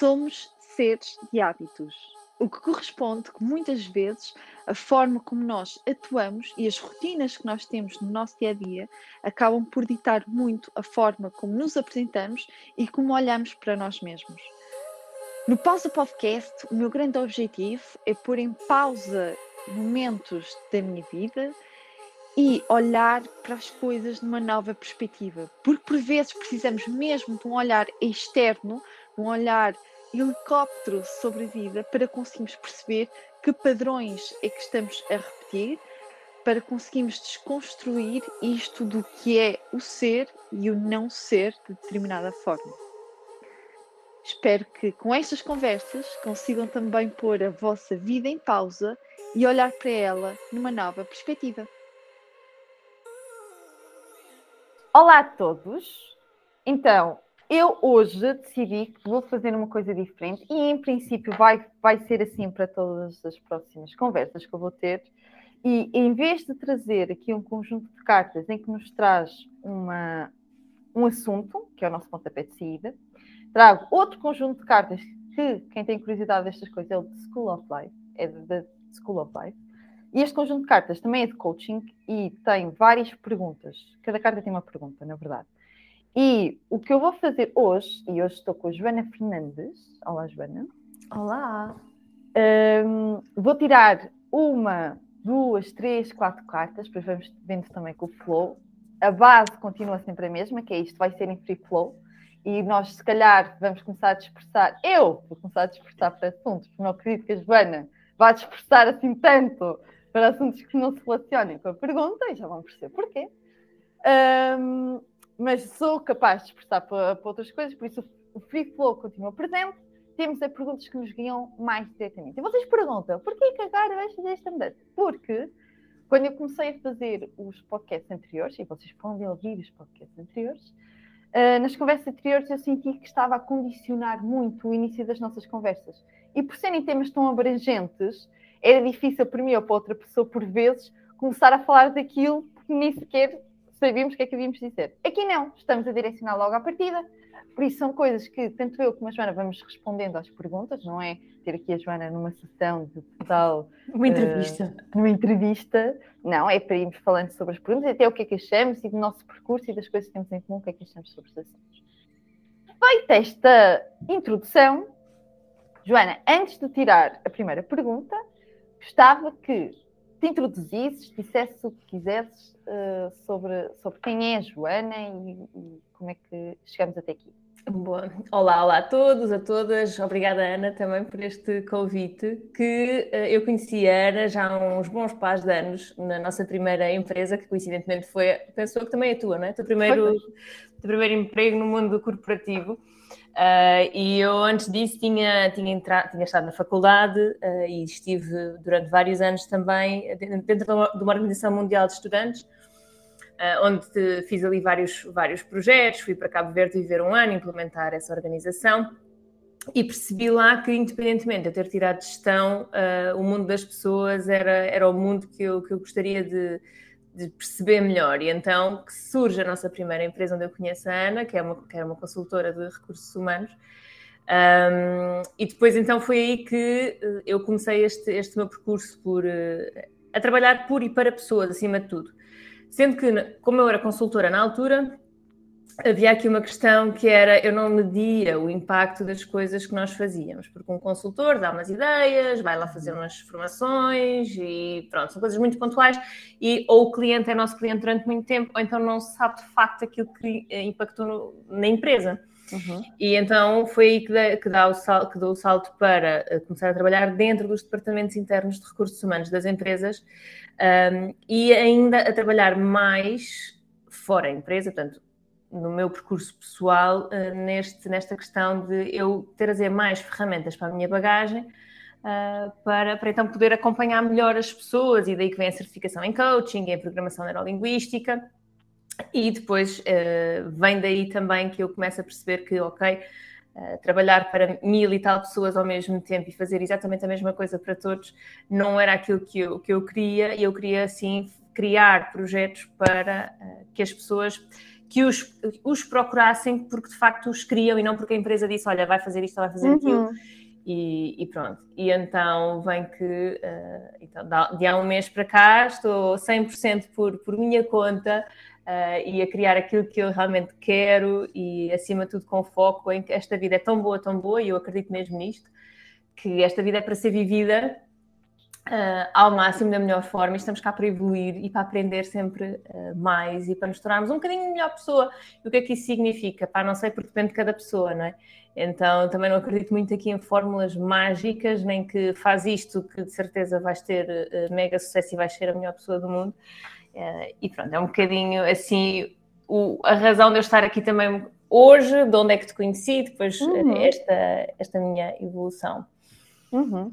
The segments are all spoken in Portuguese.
Somos seres de hábitos, o que corresponde que muitas vezes a forma como nós atuamos e as rotinas que nós temos no nosso dia a dia acabam por ditar muito a forma como nos apresentamos e como olhamos para nós mesmos. No Pausa Podcast, o meu grande objetivo é pôr em pausa momentos da minha vida e olhar para as coisas numa nova perspectiva, porque por vezes precisamos mesmo de um olhar externo, um olhar helicóptero sobre a vida para conseguirmos perceber que padrões é que estamos a repetir, para conseguirmos desconstruir isto do que é o ser e o não ser de determinada forma. Espero que com estas conversas consigam também pôr a vossa vida em pausa e olhar para ela numa nova perspectiva. Olá a todos! Então, eu hoje decidi que vou fazer uma coisa diferente e, em princípio, vai, vai ser assim para todas as próximas conversas que eu vou ter. E em vez de trazer aqui um conjunto de cartas em que nos traz uma, um assunto, que é o nosso pontapé de saída, Trago outro conjunto de cartas que quem tem curiosidade destas coisas é o de School of Life, é da School of Life. E este conjunto de cartas também é de coaching e tem várias perguntas. Cada carta tem uma pergunta, na verdade. E o que eu vou fazer hoje, e hoje estou com a Joana Fernandes. Olá, Joana. Olá. Um, vou tirar uma, duas, três, quatro cartas, depois vamos vendo também com o flow. A base continua sempre a mesma, que é isto, vai ser em free flow e nós, se calhar, vamos começar a dispersar. Eu vou começar a dispersar para assuntos, porque não acredito que a Joana vá dispersar assim tanto para assuntos que não se relacionem com a pergunta, e já vão perceber porquê. Um, mas sou capaz de dispersar para, para, outras coisas, por isso o free flow continua presente. Temos a perguntas que nos guiam mais diretamente. E vocês perguntam, porquê que agora vais fazer esta mudança? Porque quando eu comecei a fazer os podcasts anteriores, e vocês podem ouvir os podcasts anteriores, Uh, nas conversas anteriores eu senti que estava a condicionar muito o início das nossas conversas. E por serem temas tão abrangentes, era difícil para mim ou para outra pessoa, por vezes, começar a falar daquilo que nem sequer sabíamos o que é que havíamos de dizer. Aqui não, estamos a direcionar logo à partida. Por isso são coisas que tanto eu como a Joana vamos respondendo às perguntas, não é ter aqui a Joana numa sessão de total. Uma entrevista. Uh, uma entrevista. Não, é para irmos falando sobre as perguntas, até o que é que achamos e do nosso percurso e das coisas que temos em comum, o que é que achamos sobre os assuntos. Feita esta introdução, Joana, antes de tirar a primeira pergunta, gostava que te introduzisses, dissesse o que quisesses uh, sobre, sobre quem é a Joana e, e como é que chegamos até aqui. Boa. Olá, olá a todos, a todas. Obrigada, Ana, também por este convite, que uh, eu conheci a Ana já há uns bons pais de anos, na nossa primeira empresa, que coincidentemente foi, pensou que também é tua, não é? Teu primeiro, teu primeiro emprego no mundo corporativo. Uh, e eu, antes disso, tinha, tinha, entrado, tinha estado na faculdade uh, e estive durante vários anos também dentro de uma organização mundial de estudantes, uh, onde fiz ali vários, vários projetos, fui para Cabo Verde viver um ano, implementar essa organização e percebi lá que, independentemente de eu ter tirado gestão, o mundo das pessoas era, era o mundo que eu, que eu gostaria de, de perceber melhor. E então surge a nossa primeira empresa onde eu conheço a Ana, que é uma, que é uma consultora de recursos humanos. Um, e depois então foi aí que uh, eu comecei este, este meu percurso por, uh, a trabalhar por e para pessoas, acima de tudo. Sendo que, como eu era consultora na altura, havia aqui uma questão que era eu não media o impacto das coisas que nós fazíamos, porque um consultor dá umas ideias, vai lá fazer umas formações e pronto, são coisas muito pontuais e ou o cliente é nosso cliente durante muito tempo, ou então não se sabe de facto aquilo que impactou no, na empresa. Uhum. E então foi aí que, dá, que, dá o sal, que dou o salto para eh, começar a trabalhar dentro dos departamentos internos de recursos humanos das empresas um, e ainda a trabalhar mais fora da empresa, portanto, no meu percurso pessoal, uh, neste, nesta questão de eu trazer mais ferramentas para a minha bagagem. Uh, para, para então poder acompanhar melhor as pessoas, e daí que vem a certificação em coaching, em programação neurolinguística, e depois uh, vem daí também que eu começo a perceber que, ok, trabalhar para mil e tal pessoas ao mesmo tempo e fazer exatamente a mesma coisa para todos não era aquilo que eu, que eu queria, e eu queria, assim, criar projetos para que as pessoas que os, os procurassem porque de facto os queriam e não porque a empresa disse: olha, vai fazer isto, vai fazer uhum. aquilo. E, e, pronto. E então vem que, uh, então, de há um mês para cá, estou 100% por, por minha conta uh, e a criar aquilo que eu realmente quero e, acima de tudo, com foco em que esta vida é tão boa, tão boa, e eu acredito mesmo nisto, que esta vida é para ser vivida uh, ao máximo da melhor forma e estamos cá para evoluir e para aprender sempre uh, mais e para nos tornarmos um bocadinho melhor pessoa. E o que é que isso significa? Pá, não sei, porque depende de cada pessoa, não é? Então também não acredito muito aqui em fórmulas mágicas, nem que faz isto que de certeza vais ter uh, mega sucesso e vais ser a melhor pessoa do mundo. e pronto, é um bocadinho assim o, a razão de eu estar aqui também hoje, de onde é que te conheci, depois uhum. esta, esta minha evolução. Uhum.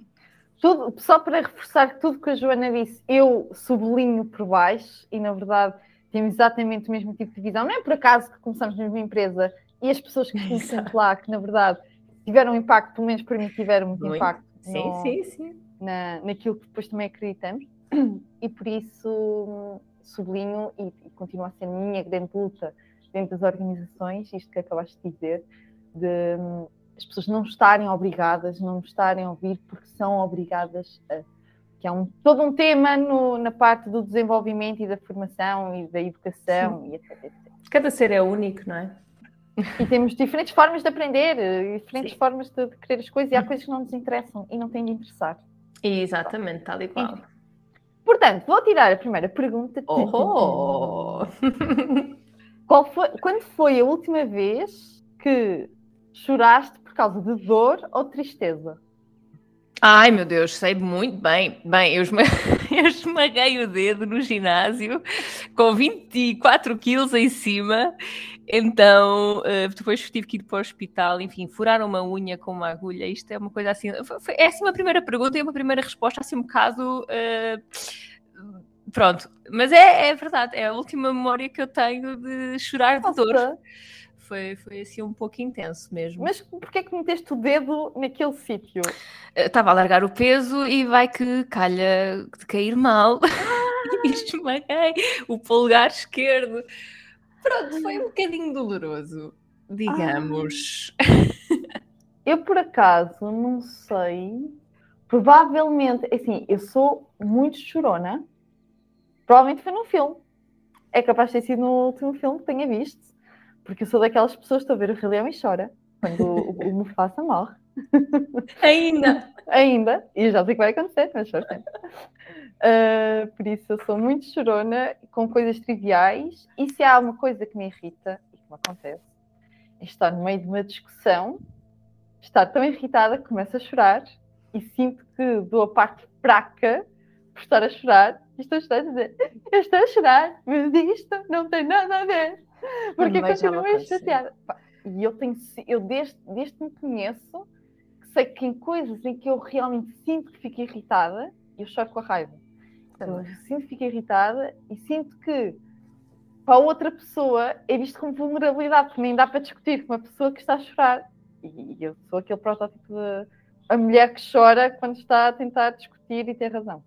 Tudo, só para reforçar tudo que a Joana disse, eu sublinho por baixo e, na verdade, temos exatamente o mesmo tipo de visão. Não é por acaso que começamos na mesma empresa e as pessoas que estão lá, que na verdade tiveram impacto, pelo menos para mim tiveram muito, muito. impacto sim, no, sim, sim. Na, naquilo que depois também acreditamos. E por isso sublinho e, e continua a ser a minha grande luta dentro das organizações, isto que acabaste de dizer, de as pessoas não estarem obrigadas, não estarem a ouvir porque são obrigadas a. Que é um, todo um tema no, na parte do desenvolvimento e da formação e da educação e etc, etc. Cada ser é único, não é? E temos diferentes formas de aprender, diferentes Sim. formas de, de querer as coisas, e há coisas que não nos interessam e não têm de interessar. Exatamente, tal e qual. Portanto, vou tirar a primeira pergunta. Oh! Qual foi, quando foi a última vez que choraste causa de dor ou tristeza? Ai meu Deus, sei muito bem. Bem, eu, eu esmaguei o dedo no ginásio com 24 quilos em cima, então uh, depois tive que ir para o hospital. Enfim, furaram uma unha com uma agulha. Isto é uma coisa assim. Foi, é assim uma primeira pergunta e uma primeira resposta, assim um bocado. Uh, pronto, mas é, é verdade, é a última memória que eu tenho de chorar de dor foi, foi assim um pouco intenso mesmo. Mas porquê que meteste o dedo naquele sítio? Estava a largar o peso e vai que calha de cair mal. Ah! e esmaguei o polegar esquerdo. Pronto, foi um bocadinho doloroso, digamos. Ah. Eu, por acaso, não sei. Provavelmente, assim, eu sou muito chorona. Provavelmente foi num filme. É capaz de ter sido no último filme que tenha visto. Porque eu sou daquelas pessoas que estão a ver o Rei Leão e chora quando o, o Mufasa morre. Ainda. Ainda. E já sei que vai acontecer, mas choro sempre. Uh, por isso eu sou muito chorona com coisas triviais. E se há uma coisa que me irrita e que me acontece, é estar no meio de uma discussão, estar tão irritada que começo a chorar e sinto que dou a parte fraca por estar a chorar e estou a dizer: Eu estou a chorar, mas isto não tem nada a ver. Porque continuo chateada. E eu tenho, eu desde, desde que me conheço, que sei que em coisas em que eu realmente sinto que fico irritada, eu choro com a raiva. Eu sinto que fico irritada e sinto que para outra pessoa é visto como vulnerabilidade, porque nem dá para discutir com uma pessoa que está a chorar. E eu sou aquele protótipo de a mulher que chora quando está a tentar discutir e ter razão.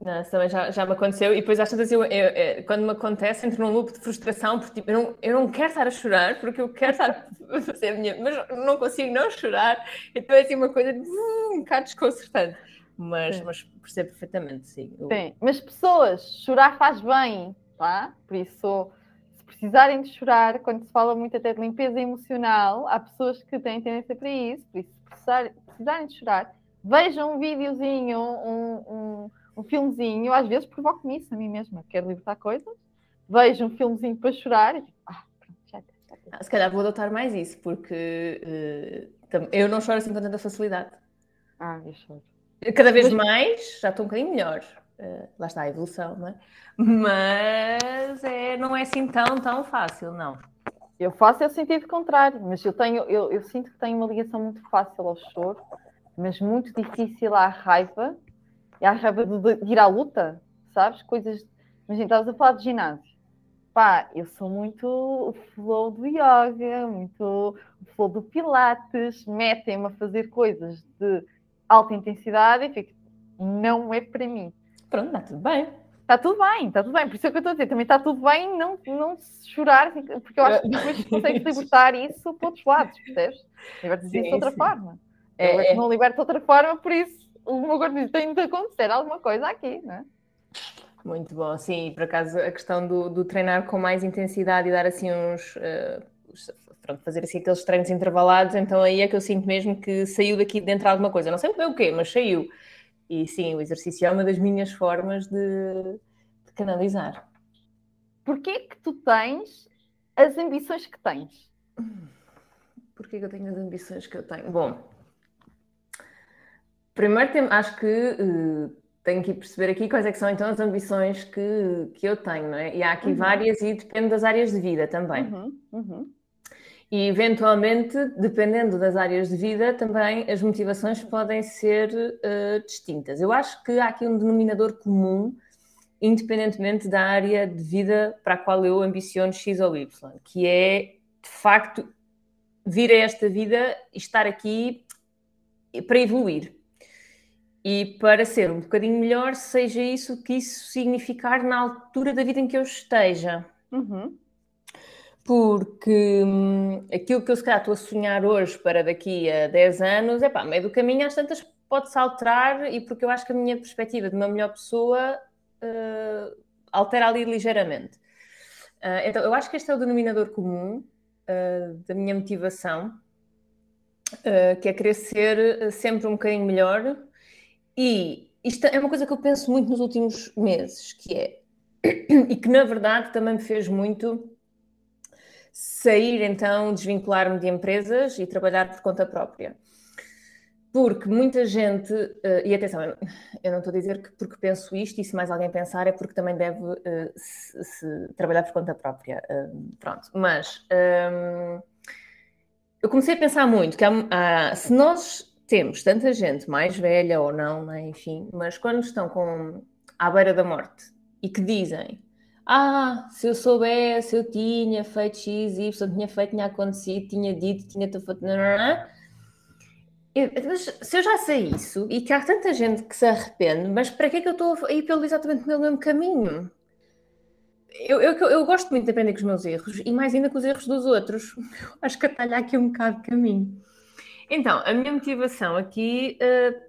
Não, também já, já me aconteceu. E depois às tantas, eu, eu, eu, quando me acontece, entro num loop de frustração, porque tipo, eu, não, eu não quero estar a chorar, porque eu quero estar a fazer a minha. Mas não consigo não chorar. Então é assim uma coisa de, uh, um bocado desconcertante. Mas, mas percebo perfeitamente, sim. Sim, mas pessoas, chorar faz bem, tá? Por isso, se precisarem de chorar, quando se fala muito até de limpeza emocional, há pessoas que têm tendência para isso. Por isso, se precisarem de chorar, vejam um videozinho, um, um um filmezinho, às vezes provoco-me isso a mim mesma, quero libertar coisas, vejo um filmezinho para chorar e ah, pronto, já, já, já. Se calhar vou adotar mais isso, porque uh, eu não choro assim com tanta facilidade. Ah, eu choro. Cada vez Mas... mais, já estou um bocadinho melhor. Uh, lá está a evolução, não é? Mas é, não é assim tão, tão fácil, não. Eu faço é o sentido contrário, mas eu tenho, eu, eu sinto que tenho uma ligação muito fácil ao choro, mas muito difícil à raiva e à raiva de, de, ir à luta, sabes? Coisas. Imagina, estavas a falar de ginásio. Pá, eu sou muito o flow do yoga, muito o flow do pilates, metem-me a fazer coisas de alta intensidade e fico, não é para mim. Pronto, está tudo bem. Está tudo bem, está tudo bem. Por isso é que eu estou a dizer, também está tudo bem não, não chorar, porque eu acho que depois consegues libertar isso para outros lados, percebes? Libertas isso de outra sim. forma. É, eu é. não liberto de outra forma, por isso o meu corpo diz, tem de acontecer alguma coisa aqui, não é? Muito bom, sim, por acaso a questão do, do treinar com mais intensidade e dar assim uns. Uh, pronto, fazer assim aqueles treinos intervalados, então aí é que eu sinto mesmo que saiu daqui dentro alguma coisa. Não sei bem o quê, mas saiu. E sim, o exercício é uma das minhas formas de, de canalizar. Porquê que tu tens as ambições que tens? Porquê que eu tenho as ambições que eu tenho? Bom, primeiro tem, acho que uh, tenho que perceber aqui quais é que são então as ambições que, que eu tenho, não é? E há aqui uhum. várias e depende das áreas de vida também. Uhum. Uhum. E eventualmente, dependendo das áreas de vida, também as motivações podem ser uh, distintas. Eu acho que há aqui um denominador comum, independentemente da área de vida para a qual eu ambiciono X ou Y, que é de facto vir a esta vida e estar aqui para evoluir. E para ser um bocadinho melhor, seja isso que isso significar na altura da vida em que eu esteja. Uhum porque hum, aquilo que eu se calhar estou a sonhar hoje para daqui a 10 anos, é pá, meio do caminho às tantas pode-se alterar e porque eu acho que a minha perspectiva de uma melhor pessoa uh, altera ali ligeiramente. Uh, então, eu acho que este é o denominador comum uh, da minha motivação, que é querer ser sempre um bocadinho melhor e isto é uma coisa que eu penso muito nos últimos meses, que é, e que na verdade também me fez muito sair então, desvincular-me de empresas e trabalhar por conta própria. Porque muita gente, uh, e atenção, eu não estou a dizer que porque penso isto e se mais alguém pensar é porque também deve uh, se, se trabalhar por conta própria. Uh, pronto, mas um, eu comecei a pensar muito que há, há, se nós temos tanta gente mais velha ou não, né, enfim, mas quando estão com, à beira da morte e que dizem ah, se eu soubesse, eu tinha feito X, Y, tinha feito, tinha acontecido, tinha dito, tinha feito. Mas se eu já sei isso e que há tanta gente que se arrepende, mas para que é que eu estou a ir pelo exatamente pelo mesmo caminho? Eu, eu, eu, gosto muito de aprender com os meus erros e mais ainda com os erros dos outros. Acho que atalha aqui um bocado de caminho. Então, a minha motivação aqui uh,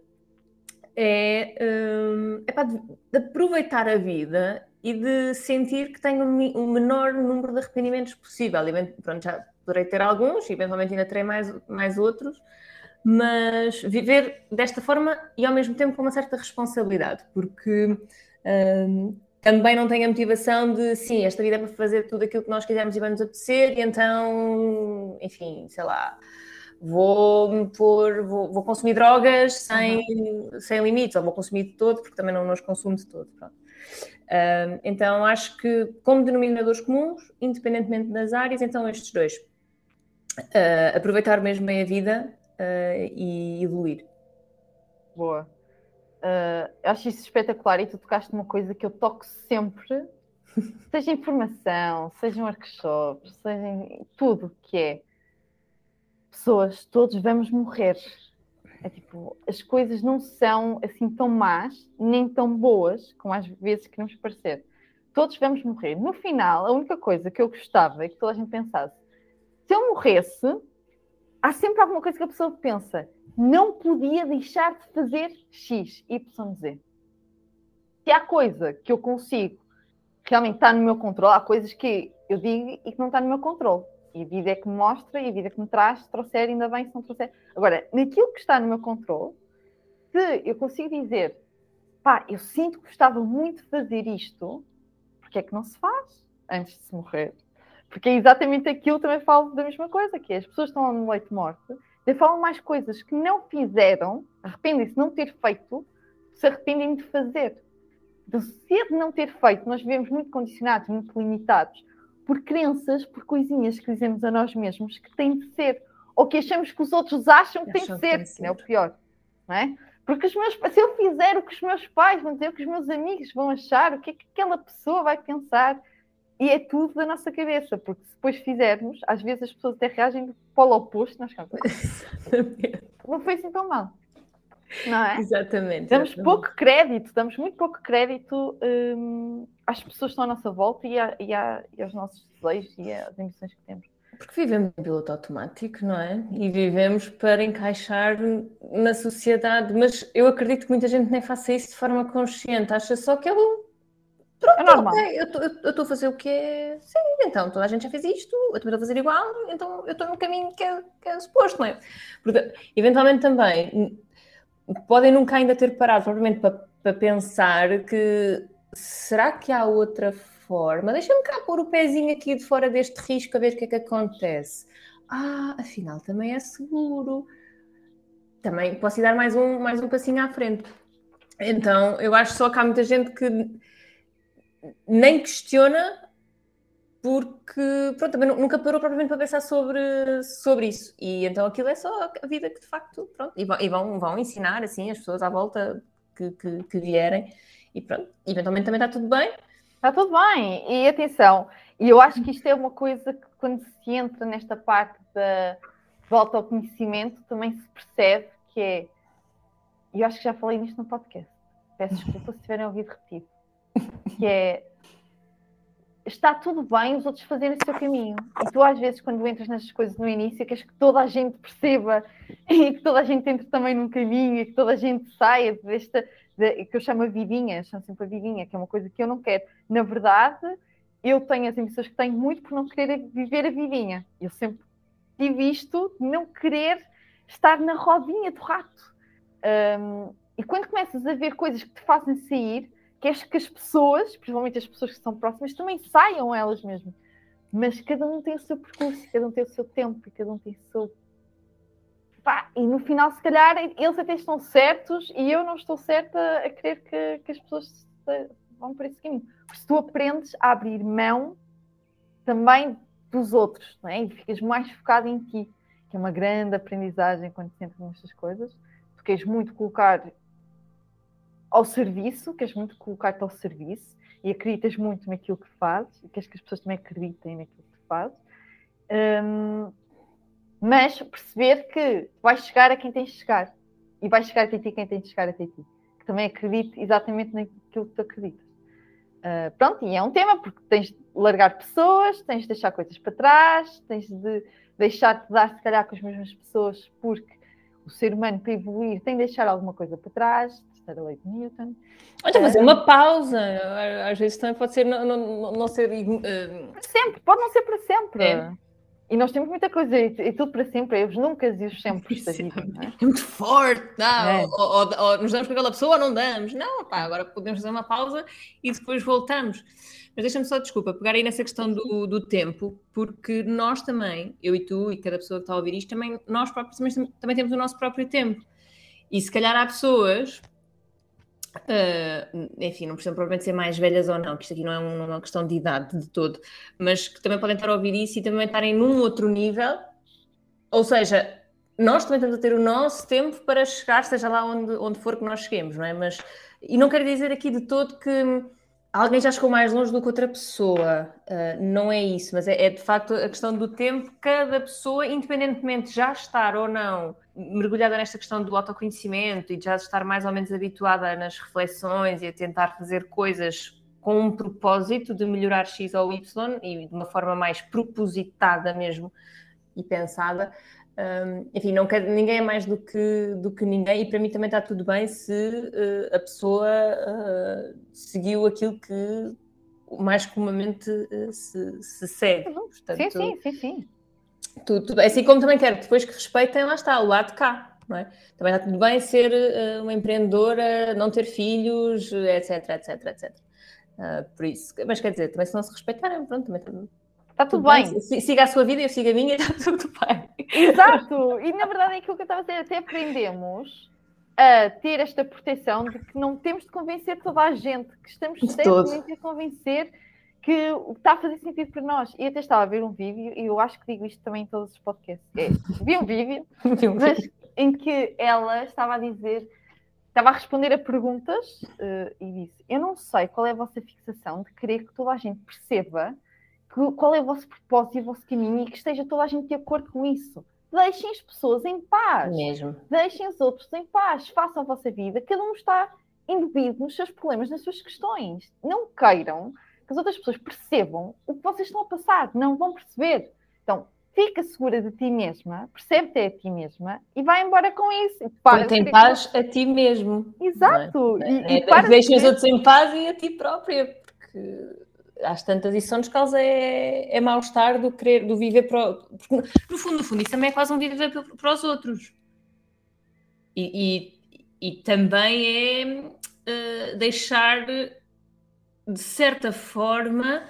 é, uh, é para de, aproveitar a vida e de sentir que tenho o menor número de arrependimentos possível. E, pronto, já poderei ter alguns, eventualmente ainda terei mais, mais outros, mas viver desta forma e ao mesmo tempo com uma certa responsabilidade, porque hum, também não tenho a motivação de, sim, esta vida é para fazer tudo aquilo que nós quisermos e vamos apetecer, e então, enfim, sei lá, vou pôr, vou, vou consumir drogas sem, uhum. sem limites, ou vou consumir de todo, porque também não nos consumo de todo. Então, acho que como denominadores comuns, independentemente das áreas, então estes dois. Uh, aproveitar mesmo bem a vida uh, e evoluir. Boa. Uh, acho isso espetacular e tu tocaste numa coisa que eu toco sempre, seja informação, seja um workshop, seja tudo que é. Pessoas, todos vamos morrer. É tipo, as coisas não são assim tão más, nem tão boas, como às vezes queremos parecer. Todos vamos morrer. No final, a única coisa que eu gostava é que toda a gente pensasse: se eu morresse, há sempre alguma coisa que a pessoa pensa, não podia deixar de fazer X, Y, Z. Se há coisa que eu consigo realmente estar no meu controle, há coisas que eu digo e que não está no meu controle. E a vida é que me mostra e a vida é que me traz, se trouxer, ainda bem se não trouxer. Agora, naquilo que está no meu controle, se eu consigo dizer, pá, eu sinto que gostava muito de fazer isto, porque é que não se faz antes de se morrer? Porque é exatamente aquilo também falo da mesma coisa, que é, as pessoas estão no leito de morte, e falam mais coisas que não fizeram, arrependem-se de não ter feito, se arrependem de fazer. Do ser de não ter feito, nós vivemos muito condicionados, muito limitados por crenças, por coisinhas que dizemos a nós mesmos que tem de ser, ou que achamos que os outros acham que tem de ser, que é o pior, não é? Porque os meus, se eu fizer o que os meus pais vão dizer, o que os meus amigos vão achar, o que é que aquela pessoa vai pensar, e é tudo da nossa cabeça, porque se depois fizermos, às vezes as pessoas até reagem para o oposto, nós ficamos, não foi assim tão mal. Não é? Exatamente. Damos exatamente. pouco crédito, damos muito pouco crédito hum, às pessoas que estão à nossa volta e, a- e a- e aos nossos desejos e às ambições que temos. Porque vivemos em piloto automático, não é? E vivemos para encaixar na sociedade, mas eu acredito que muita gente nem faça isso de forma consciente, acha só que eu, É normal. ok, eu estou a fazer o que é. Sim, então toda a gente já fez isto, eu também estou a fazer igual, então eu estou no caminho que é, que é suposto, não é? Porque, eventualmente também podem nunca ainda ter parado provavelmente para, para pensar que será que há outra forma? Deixa-me cá pôr o pezinho aqui de fora deste risco a ver o que é que acontece. Ah, afinal também é seguro. Também posso ir dar mais um, mais um passinho à frente. Então, eu acho só que há muita gente que nem questiona porque pronto, também nu- nunca parou propriamente para pensar sobre, sobre isso. E então aquilo é só a vida que de facto, pronto, e vão, vão, vão ensinar assim as pessoas à volta que, que, que vierem e pronto, eventualmente também está tudo bem. Está tudo bem. E atenção, e eu acho que isto é uma coisa que quando se entra nesta parte da, do autoconhecimento também se percebe que é. Eu acho que já falei nisto no podcast. Peço desculpa se tiverem ouvido repetir. Que é. Está tudo bem os outros fazerem o seu caminho. E tu, às vezes, quando entras nestas coisas no início, queres que toda a gente perceba e que toda a gente entre também num caminho e que toda a gente saia desta, de- que eu chamo a vidinha, chamo sempre a vidinha, que é uma coisa que eu não quero. Na verdade, eu tenho as ambições que tenho muito por não querer viver a vidinha. Eu sempre tive isto de não querer estar na rodinha do rato. Hum, e quando começas a ver coisas que te fazem sair, queres que as pessoas, principalmente as pessoas que são próximas, também saiam elas mesmas. Mas cada um tem o seu percurso, cada um tem o seu tempo e cada um tem o seu. Pá, e no final, se calhar, eles até estão certos e eu não estou certa a querer que, que as pessoas vão por esse caminho. Porque se tu aprendes a abrir mão também dos outros, não é? E ficas mais focado em ti, que é uma grande aprendizagem quando te entras nestas coisas. Tu queres muito colocar ao serviço, queres muito colocar-te ao serviço e acreditas muito naquilo que fazes e queres que as pessoas também acreditem naquilo que fazes. Hum, mas perceber que vais chegar a quem tens de chegar e vais chegar até ti quem tens de chegar até ti. Que também acredite exatamente naquilo que tu acreditas. Uh, pronto, e é um tema porque tens de largar pessoas, tens de deixar coisas para trás, tens de deixar-te dar se calhar com as mesmas pessoas porque o ser humano para evoluir tem de deixar alguma coisa para trás, terceira lei de Newton. Olha, fazer uma pausa, às vezes também pode ser não, não, não ser. Para sempre, pode não ser para sempre. É. E nós temos muita coisa, e, e tudo para sempre, é os nunca e os sempre vida. não é? É muito forte, não. É. Ou, ou- ou nos damos com aquela pessoa ou não damos. Não, pá, agora podemos fazer uma pausa e depois voltamos. Mas deixa-me só, desculpa, pegar aí nessa questão do, do tempo, porque nós também, eu e tu e cada pessoa que está a ouvir isto, também, nós próprios também, também temos o nosso próprio tempo. E se calhar há pessoas, ah, enfim, não precisam provavelmente ser mais velhas ou não, que isto aqui não é, não é uma questão de idade de todo, mas que também podem estar a ouvir isso e também estarem num outro nível. Ou seja, nós também estamos a ter o nosso tempo para chegar, seja lá onde, onde for que nós cheguemos, não é? Mas, e não quero dizer aqui de todo que alguém já chegou mais longe do que outra pessoa, ah, não é isso, mas é, é de facto a questão do tempo, cada pessoa, independentemente de já estar ou não mergulhada nesta questão do autoconhecimento e de já estar mais ou menos habituada nas reflexões e a tentar fazer coisas com um propósito de melhorar X ou Y e de uma forma mais propositada mesmo e pensada. Um, enfim, não ninguém é mais do que, do que ninguém, e para mim também está tudo bem se uh, a pessoa uh, seguiu aquilo que mais comumente uh, se, se segue. Portanto, sim, sim, sim, sim. Tudo, tudo. Assim como também quero que depois que respeitem, lá está, o lado de cá. Não é? Também está tudo bem ser uh, uma empreendedora, não ter filhos, etc, etc, etc. Uh, por isso, mas quer dizer, também se não se respeitarem, pronto, também está tudo, Está tudo bem. bem. Siga a sua vida, eu sigo a minha, está tudo bem. Exato, e na verdade é aquilo que eu estava a dizer, até aprendemos a ter esta proteção de que não temos de convencer toda a gente, que estamos sempre a convencer que está a fazer sentido para nós. E até estava a ver um vídeo, e eu acho que digo isto também em todos os podcasts. É, vi um vídeo mas, em que ela estava a dizer, estava a responder a perguntas uh, e disse: Eu não sei qual é a vossa fixação de querer que toda a gente perceba que, qual é o vosso propósito e o vosso caminho e que esteja toda a gente de acordo com isso. deixem as pessoas em paz. Mesmo. Deixem os outros em paz. Façam a vossa vida. Cada um está imbebido nos seus problemas, nas suas questões. Não queiram que as outras pessoas percebam o que vocês estão a passar. Não vão perceber. Então, fica segura de ti mesma, percebe-te a ti mesma e vai embora com isso. Para em paz a ti mesmo. Exato. É? E, e é, deixa os outros em paz e a ti própria, porque às tantas isso só nos causa é, é mal-estar do querer, do viver para porque no fundo, no fundo, isso também é quase um viver para os outros. E, e, e também é uh, deixar de certa forma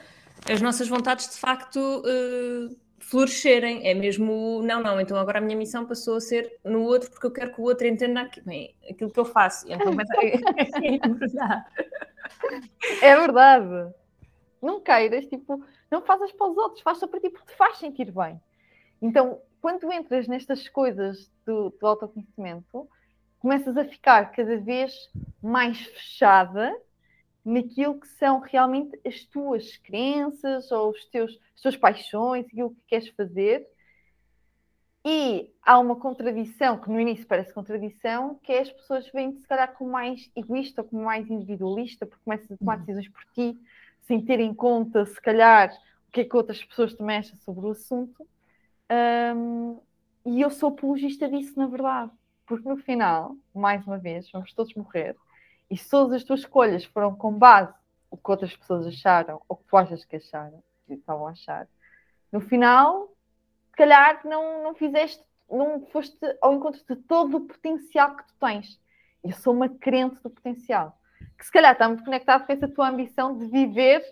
as nossas vontades de facto uh, florescerem. É mesmo, não, não, então agora a minha missão passou a ser no outro porque eu quero que o outro entenda aquilo, bem, aquilo que eu faço. Então, é verdade. É verdade. Não queiras, tipo, não fazes para os outros, faz só para ti porque te faz sentir bem. Então, quando entras nestas coisas do, do autoconhecimento, começas a ficar cada vez mais fechada naquilo que são realmente as tuas crenças ou os teus, as tuas paixões, aquilo que queres fazer. E há uma contradição, que no início parece contradição, que é as pessoas veem-te se calhar como mais egoísta, como mais individualista, porque começas a tomar uhum. decisões por ti, sem ter em conta, se calhar, o que é que outras pessoas também acham sobre o assunto. Um, e eu sou apologista disso, na verdade, porque no final, mais uma vez, vamos todos morrer, e se todas as tuas escolhas foram com base o que outras pessoas acharam, ou que tu achas que acharam, que estavam a achar, no final, se calhar não, não fizeste, não foste ao encontro de todo o potencial que tu tens. Eu sou uma crente do potencial que se calhar está muito conectado com essa tua ambição de viver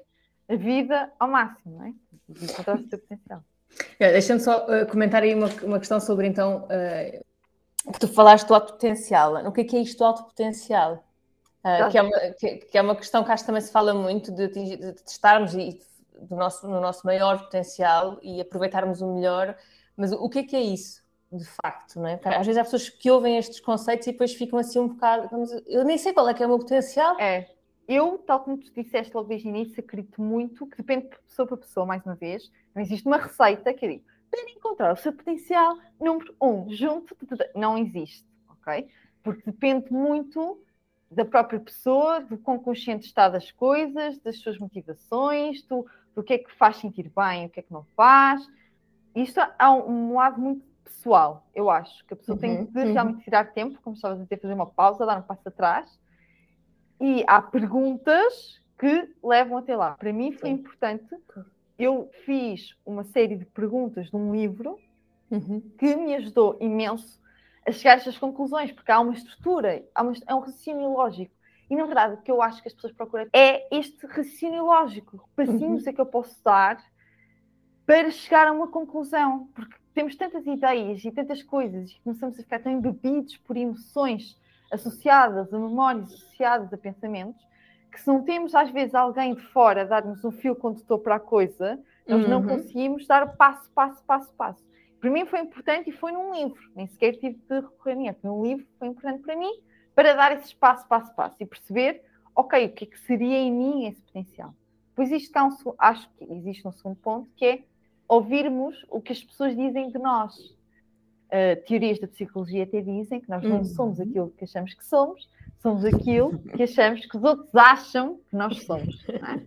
a vida ao máximo, não é? De encontrar o teu potencial. É, Deixa-me só uh, comentar aí uma, uma questão sobre então uh, que tu falaste do alto potencial. O que é, que é isto do alto potencial? Uh, que, é uma, que, que, é uma questão que acho que também se fala muito de, de, de estarmos e, do nosso, no nosso maior potencial e aproveitarmos o melhor. Mas o, o que é que é isso? de facto, não é? Às vezes há pessoas que ouvem estes conceitos e depois ficam assim um bocado. Eu nem sei qual é que é o meu potencial. É. Eu, tal como tu disseste logo desde o início, acredito muito que depende de pessoa para pessoa, mais uma vez. Não existe uma receita que eu digo, para encontrar o seu potencial, número um, junto, não existe, ok? Porque depende muito da própria pessoa, do quão consciente está das coisas, das suas motivações, do, do que é que faz sentir bem, o que é que não faz. Isto há um lado muito pessoal, eu acho, que a pessoa uhum, tem de uhum. realmente tirar tempo, como estavas a dizer, fazer uma pausa, dar um passo atrás. E há perguntas que levam até lá. Para mim foi Sim. importante. Eu fiz uma série de perguntas de um livro uhum. que me ajudou imenso a chegar a estas conclusões, porque há uma estrutura, há uma, é um raciocínio lógico. E na verdade, o que eu acho que as pessoas procuram é este raciocínio lógico. Passinhos uhum. é que eu posso dar para chegar a uma conclusão. Porque temos tantas ideias e tantas coisas e começamos a ficar tão embebidos por emoções associadas a memórias, associadas a pensamentos, que se não temos às vezes alguém de fora a dar-nos um fio condutor para a coisa, nós uhum. não conseguimos dar passo, passo, passo, passo. Para mim foi importante e foi num livro, nem sequer tive de recorrer a ninguém, foi um livro foi importante para mim para dar esse passo, passo, passo e perceber, ok, o que é que seria em mim esse potencial. Pois isto um, acho que existe um segundo ponto que é ouvirmos o que as pessoas dizem de nós. Uh, teorias da psicologia até dizem que nós não uhum. somos aquilo que achamos que somos, somos aquilo que achamos que os outros acham que nós somos. É?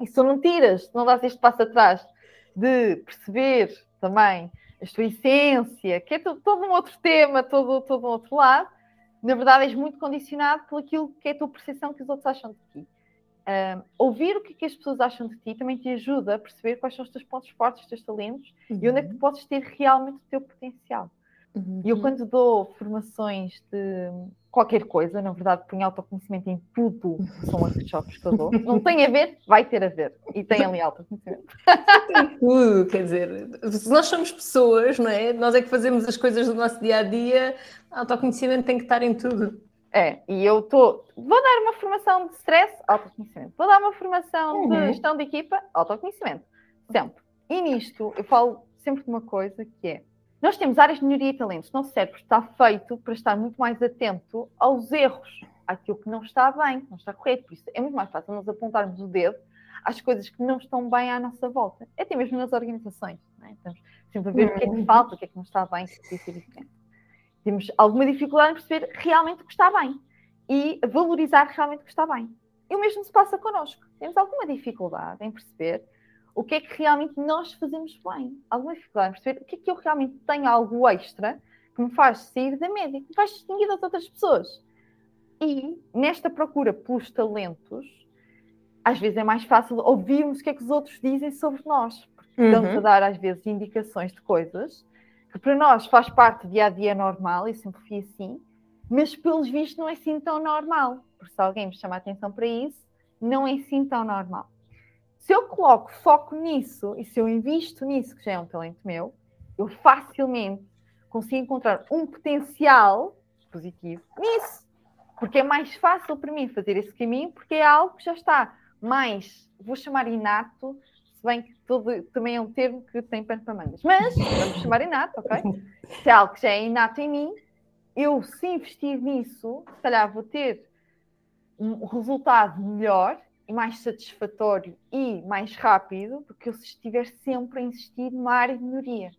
E são mentiras, se não dás este passo atrás de perceber também a tua essência, que é todo, todo um outro tema, todo, todo um outro lado, na verdade és muito condicionado por aquilo que é a tua percepção que os outros acham de ti. Uh, ouvir o que, é que, as pessoas acham de ti também te ajuda a perceber quais são os teus pontos fortes, os teus talentos uhum. e onde é que tu uhum. podes ter realmente o teu potencial. Uhum. E eu, quando dou formações de qualquer coisa, na verdade, ponho autoconhecimento em tudo que são workshops que eu dou, não tem a ver, vai ter a ver. E tem ali autoconhecimento. Tem tudo, quer dizer, se nós somos pessoas, não é? Nós é que fazemos as coisas do nosso dia a dia, autoconhecimento tem que estar em tudo. É, e eu estou. Vou dar uma formação de stress, autoconhecimento. Vou dar uma formação uhum. de gestão de equipa, autoconhecimento. Sempre. E nisto, eu falo sempre de uma coisa que é: nós temos áreas de melhoria e talentos. Nosso cérebro está feito para estar muito mais atento aos erros, àquilo que não está bem, não está correto. Por isso, é muito mais fácil nós apontarmos o dedo às coisas que não estão bem à nossa volta, até mesmo nas organizações. É? é? Estamos sempre a ver o que é que falta, o que é que não está bem, o que podia ser diferente. Temos alguma dificuldade em perceber realmente o que está bem e valorizar realmente o que está bem. E o mesmo se passa connosco. Temos alguma dificuldade em perceber o que é que realmente nós fazemos bem. Alguma dificuldade em perceber o que é que eu realmente tenho algo extra que me faz sair da média, que me faz distinguir das outras pessoas. E nesta procura pelos talentos, às vezes é mais fácil ouvirmos o que é que os outros dizem sobre nós, porque uhum. estamos a dar às vezes indicações de coisas que para nós faz parte do dia a dia normal, e sempre fui assim, mas pelos vistos não é assim tão normal, porque se alguém me chama a atenção para isso, não é assim tão normal. Se eu coloco foco nisso e se eu invisto nisso, que já é um talento meu, eu facilmente consigo encontrar um potencial positivo nisso. Porque é mais fácil para mim fazer esse caminho, porque é algo que já está mais, vou chamar inato, se bem que todo, também é um termo que tem pano para mangas. Mas vamos chamar inato, ok? Se é algo que já é inato em mim, eu se investir nisso, se calhar vou ter um resultado melhor e mais satisfatório e mais rápido do que eu se estiver sempre a insistir numa área de melhoria.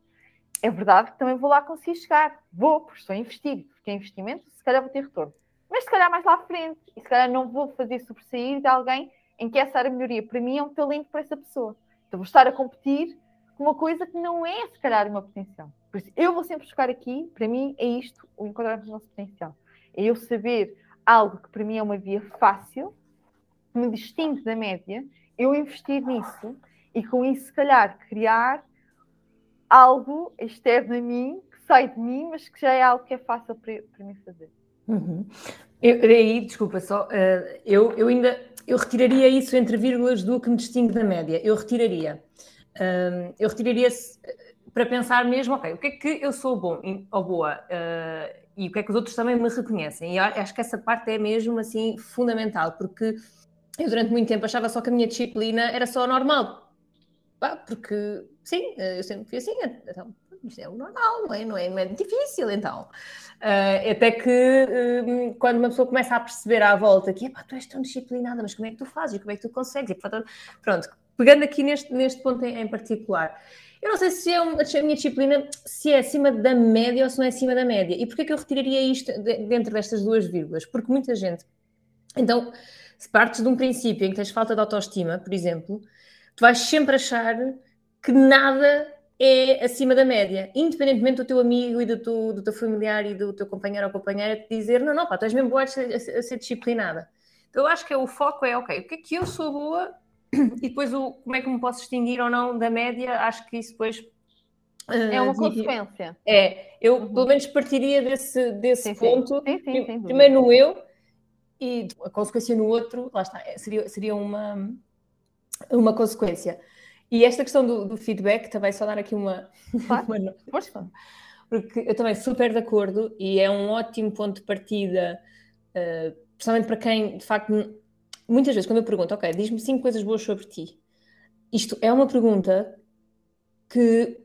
É verdade que também vou lá conseguir chegar. Vou, porque estou a investir. Porque é investimento, se calhar vou ter retorno. Mas se calhar mais lá à frente. E se calhar não vou fazer sobressair de alguém em que essa área de melhoria para mim é um talento para essa pessoa. Então vou estar a competir com uma coisa que não é, se calhar, uma potencial. Por isso, eu vou sempre buscar aqui, para mim, é isto, o encontrarmos o nosso potencial. É eu saber algo que para mim é uma via fácil, me distingue da média, eu investir nisso e com isso, se calhar, criar algo externo a mim, que sai de mim, mas que já é algo que é fácil para, mim fazer. Uhum. Eu, aí, desculpa só, uh, eu, eu ainda eu retiraria isso entre vírgulas do que me distingue da média. Eu retiraria. Um, eu retiraria para pensar mesmo, ok, o que é que eu sou bom ou boa uh, e o que é que os outros também me reconhecem. E acho que essa parte é mesmo assim fundamental, porque eu durante muito tempo achava só que a minha disciplina era só normal. porque, sim, eu sempre fui assim, então, isto é o normal, não é? Não é, não é difícil, então. Uh, até que uh, quando uma pessoa começa a perceber à volta que tu és tão disciplinada, mas como é que tu fazes? Como é que tu consegues? E, portanto, pronto, pegando aqui neste, neste ponto em, em particular, eu não sei se é uma, a minha disciplina se é acima da média ou se não é acima da média. E porquê que eu retiraria isto de, dentro destas duas vírgulas? Porque muita gente. Então, se partes de um princípio em que tens falta de autoestima, por exemplo, tu vais sempre achar que nada é acima da média, independentemente do teu amigo e do teu, do teu familiar e do teu companheiro ou companheira te dizer, não, não, pá, tu és mesmo boa a ser, a ser disciplinada. Então eu acho que é, o foco é, ok, o que é que eu sou boa e depois o, como é que me posso distinguir ou não da média, acho que isso depois... Uh, é uma consequência. É, eu uhum. pelo menos partiria desse, desse sim, ponto, sim. Sim, primeiro no eu e a consequência no outro, lá está, é, seria, seria uma, uma consequência. E esta questão do, do feedback, também só dar aqui uma. Claro. uma porque eu também super de acordo e é um ótimo ponto de partida, uh, principalmente para quem, de facto, muitas vezes quando eu pergunto, ok, diz-me cinco coisas boas sobre ti, isto é uma pergunta que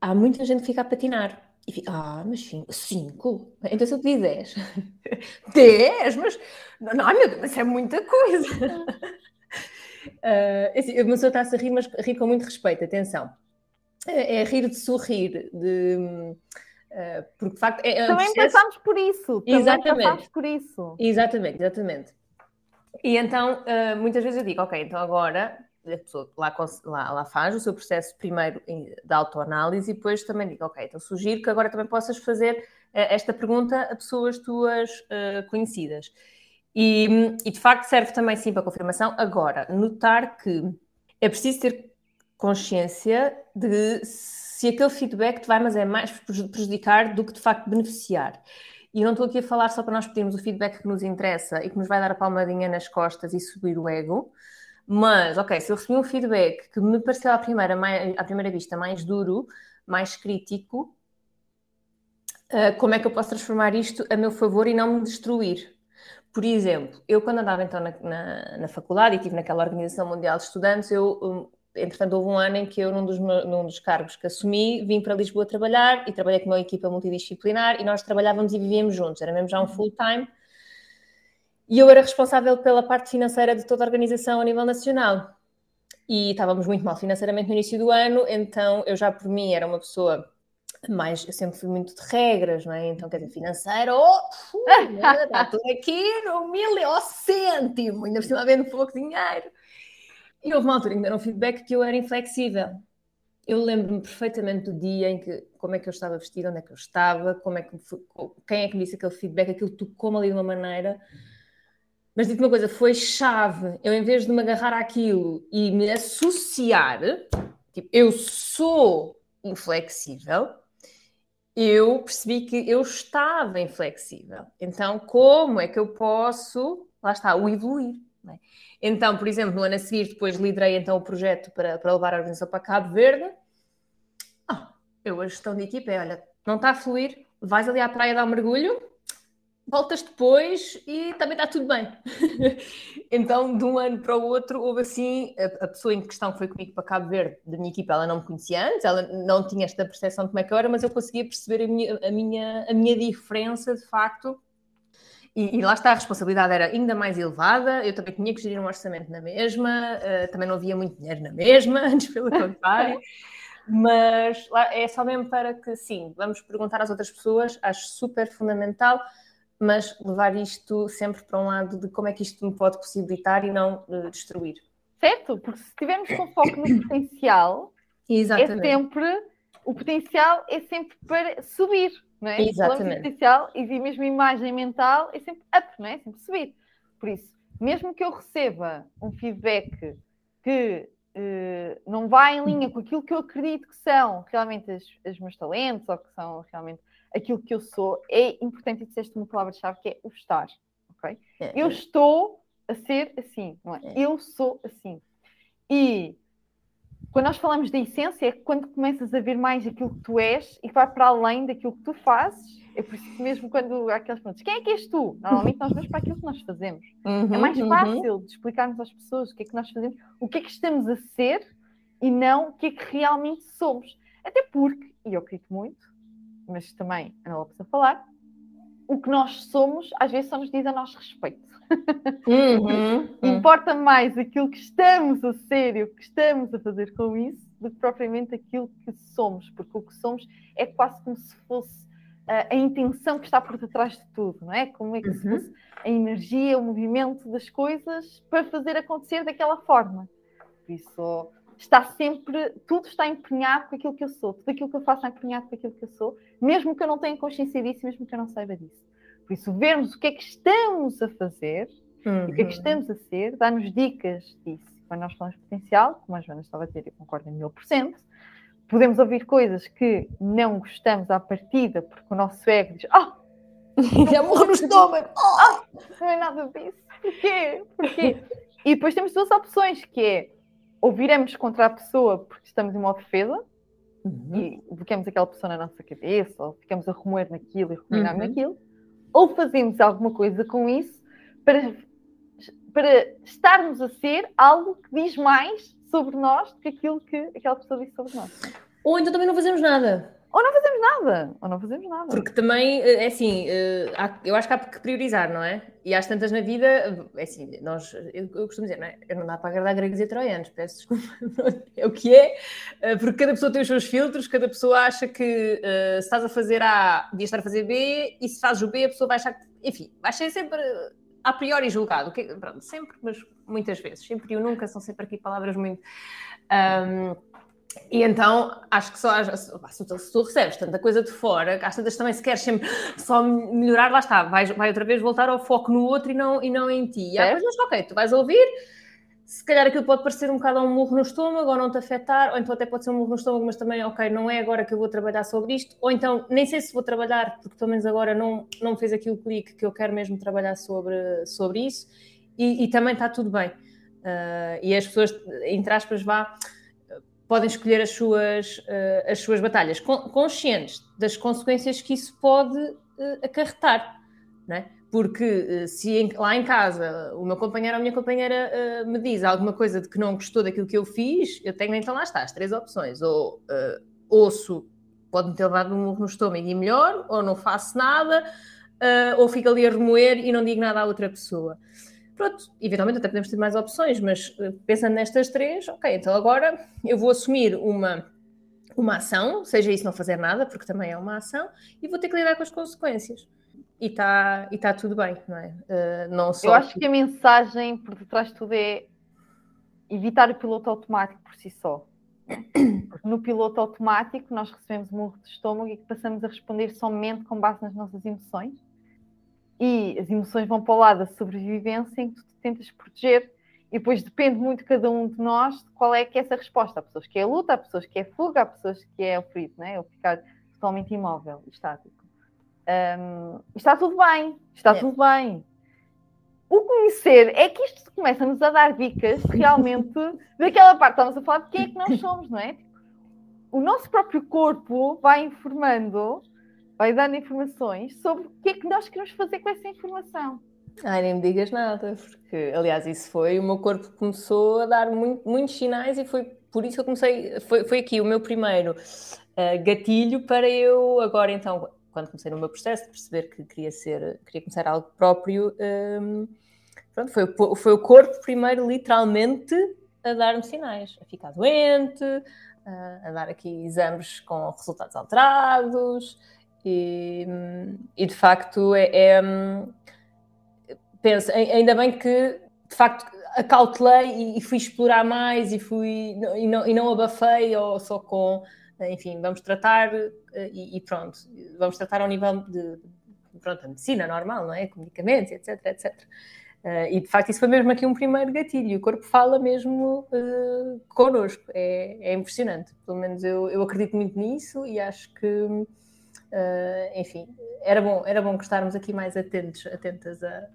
há muita gente que fica a patinar. E fica, ah, mas cinco? Então se eu te dizer dez, dez? Mas, não, não, meu Deus, isso é muita coisa. Uh, assim, a pessoa está-se a rir, mas rir com muito respeito, atenção. É, é rir de sorrir, de. Uh, porque de facto é, é também processo... passamos por isso também exatamente passamos por isso exatamente exatamente e então uh, muitas vezes eu digo ok então agora a pessoa lá, lá, lá faz o seu processo primeiro de autoanálise e depois também digo ok então sugiro que agora também possas fazer uh, esta pergunta a pessoas tuas conhecidas e, e, de facto serve também sim para confirmação. Agora, notar que é preciso ter consciência de se aquele feedback te vai, mas é mais prejudicar do que de facto beneficiar. E não estou aqui a falar só para nós pedirmos o feedback que nos interessa e que nos vai dar a palmadinha nas costas e subir o ego, mas, ok, se eu recebi um feedback que me pareceu à primeira, mais, à primeira vista mais duro, mais crítico, uh, como é que eu posso transformar isto a meu favor e não me destruir? Por exemplo, eu quando andava então na, na, na faculdade e estive naquela Organização Mundial de Estudantes, eu, um, entretanto, houve um ano em que eu, num dos, num dos cargos que assumi, vim para Lisboa trabalhar e trabalhei com uma equipa multidisciplinar e nós trabalhávamos e vivíamos juntos, era mesmo já um uhum. full-time. E eu era responsável pela parte financeira de toda a organização a nível nacional. e estávamos muito mal financeiramente no início do ano, então eu já por mim era uma pessoa mais, eu sempre fui muito de regras, não é? Então, quer dizer, financeiro, oh, está tudo aqui no mil e ao cêntimo, ainda por cima havendo pouco dinheiro. E houve uma altura que deram um feedback que eu era inflexível. Eu lembro-me perfeitamente do dia em que, como é que eu estava vestida, onde é que eu estava, como é que quem é que me disse aquele feedback, aquilo tocou-me ali de uma maneira. Mas digo uma coisa, foi chave. Eu, em vez de me agarrar àquilo e me associar, tipo, eu sou inflexível, eu percebi que eu estava inflexível. Então, como é que eu posso, lá está, o evoluir? É? Então, por exemplo, no ano a seguir, depois liderei então o projeto para, para levar a organização para Cabo Verde. Oh, eu, a gestão de equipa é: olha, não está a fluir, vais ali à praia dar um mergulho, voltas depois e também está tudo bem. então, de um ano para o outro, houve assim, a, a, pessoa em questão que foi comigo para Cabo Verde, da minha equipa, ela não me conhecia antes, ela não tinha esta percepção de como é que eu era, mas eu conseguia perceber a minha, a minha, a minha diferença, de facto, e, e, lá está, a responsabilidade era ainda mais elevada, eu também tinha que gerir um orçamento na mesma, uh, também não havia muito dinheiro na mesma, antes pelo contrário. Mas lá, é só mesmo para que, sim, vamos perguntar às outras pessoas, acho super fundamental, mas levar isto sempre para um lado de como é que isto me pode possibilitar e não uh, destruir. Certo, porque se estivermos com foco no potencial, é Exatamente. é sempre o potencial é sempre para subir não é? Exatamente. Potencial e mesmo imagem mental é sempre up, não é? Sempre subir. Por isso, mesmo que eu receba um feedback que uh, não vai em linha com aquilo que eu acredito que são realmente os meus talentos ou que são realmente aquilo que eu sou, é importante, e disseste uma palavra-chave que é o estar, ok? É, eu é. estou a ser assim, não é? é? Eu sou assim. E quando nós falamos da essência, é quando começas a ver mais aquilo que tu és e vai para além daquilo que tu fazes. É por isso que mesmo quando há aquelas perguntas, quem é que és tu? Normalmente nós vamos para aquilo que nós fazemos. Uhum, é mais uhum. fácil uhum. de explicarmos às pessoas o que é que nós fazemos, o que é que estamos a ser e não o que é que realmente somos. Até porque, e eu acredito muito, mas também a Ana Lopes a falar, o que nós somos às vezes só nos diz a nosso respeito. Uhum, Importa mais aquilo que estamos a ser e o que estamos a fazer com isso do que propriamente aquilo que somos, porque o que somos é quase como se fosse uh, a intenção que está por detrás de tudo, não é? Como é que uhum. se fosse a energia, o movimento das coisas para fazer acontecer daquela forma. Por isso, está sempre, tudo está empenhado com aquilo que eu sou, tudo aquilo que eu faço é empenhado com aquilo que eu sou, mesmo que eu não tenha consciência disso, mesmo que eu não saiba disso. Por isso, vermos o que é que estamos a fazer uhum. o que é que uhum. estamos a ser, dá-nos dicas disso. Quando nós falamos potencial, como a Joana estava a dizer, eu concordo em mil por cento, podemos ouvir coisas que não gostamos à partida, porque o nosso ego diz: oh, já morro no estômago, oh, não é nada disso. Porquê? Porquê? E depois temos duas opções, que é ouviremos contra a pessoa porque estamos em uma defesa, uhum. e bloqueamos aquela pessoa na nossa cabeça, ou ficamos a remoer naquilo e ruminar uhum. naquilo, ou fazemos alguma coisa com isso para, para estarmos a ser algo que diz mais sobre nós do que aquilo que aquela pessoa disse sobre nós. Ou então também não fazemos nada. Ou não fazemos nada, ou não fazemos nada. Porque também, eh, é assim, eh, eu acho que há que priorizar, não é? E às tantas na vida, é assim, nós, eu, costumo dizer, não é? Eu não dá para agradar gregos e troianos, peço desculpa, é o que é, eh, porque cada pessoa tem os seus filtros, cada pessoa acha que se estás a fazer A, devias estar a fazer B, e se fazes o B, a pessoa vai achar que, enfim, vai ser sempre a priori julgado, que, pronto, sempre, mas muitas vezes, sempre e nunca, são sempre aqui palavras muito. Um, e então, acho que só se tu, se tu recebes tanta coisa de fora, às tantas também se queres sempre só melhorar, lá está, vai, vai outra vez voltar ao foco no outro e não, e não em ti. E coisas, ok, tu vais ouvir, se calhar aquilo pode parecer um bocado um murro no estômago ou não te afetar, ou então até pode ser um murro no estômago, mas também, ok, não é agora que eu vou trabalhar sobre isto, ou então nem sei se vou trabalhar, porque pelo menos agora não, não fez aquilo clique que eu quero mesmo trabalhar sobre, sobre isso, e, e também está tudo bem. Uh, e as pessoas, entre aspas, vá podem escolher as suas, uh, as suas batalhas, conscientes das consequências que isso pode uh, acarretar, não é? Porque uh, se em, lá em casa o meu companheiro ou a minha companheira me diz alguma coisa de que não gostou daquilo que eu fiz, eu tenho então lá está, as três opções. Ou ouço, pode-me ter levado um no estômago e melhor, ou não faço nada, ou fico ali a remoer e não digo nada à outra pessoa. Pronto, eventualmente até podemos ter mais opções, mas uh, pensando nestas três, ok, então agora eu vou assumir uma, uma ação, seja isso não fazer nada, porque também é uma ação, e vou ter que lidar com as consequências. E está e tá tudo bem, não é? Uh, não só eu acho que a mensagem por detrás de tudo é evitar o piloto automático por si só. Porque no piloto automático nós recebemos um de estômago e passamos a responder somente com base nas nossas emoções. E as emoções vão para o lado da sobrevivência em que tu te tentas proteger e depois depende muito de cada um de nós de qual é que é essa resposta. Há pessoas que é luta, há pessoas que é fuga, há pessoas que é o frito, né? é o ficar totalmente imóvel, estático. Um, está tudo bem, está é. tudo bem o conhecer é que isto começa-nos a dar dicas realmente daquela parte. Estamos a falar de quem é que nós somos, não é? O nosso próprio corpo vai informando, vai dando informações sobre o que é que nós queremos fazer com essa informação. Ai, nem me digas nada, porque aliás isso foi, o meu corpo começou a dar muito, muitos sinais e foi por isso que eu comecei, foi, foi aqui o meu primeiro uh, gatilho para eu agora então, quando comecei no meu processo de perceber que queria ser, queria começar algo próprio, um, pronto, foi, foi o corpo primeiro, literalmente, a dar-me sinais, a ficar doente, a, a dar aqui exames com resultados alterados, e, e de facto é, é penso, ainda bem que de facto acautelei e, fui explorar mais e fui e não, e não abafei ou só com enfim, vamos tratar e, e pronto, vamos tratar ao nível de pronto, a medicina normal, não é? Com medicamentos, etc, etc. Uh, e de facto, isso foi mesmo aqui um primeiro gatilho. O corpo fala mesmo uh, connosco. É, é impressionante. Pelo menos eu, eu acredito muito nisso e acho que, uh, enfim, era bom, era bom que estarmos aqui mais atentos, atentas a,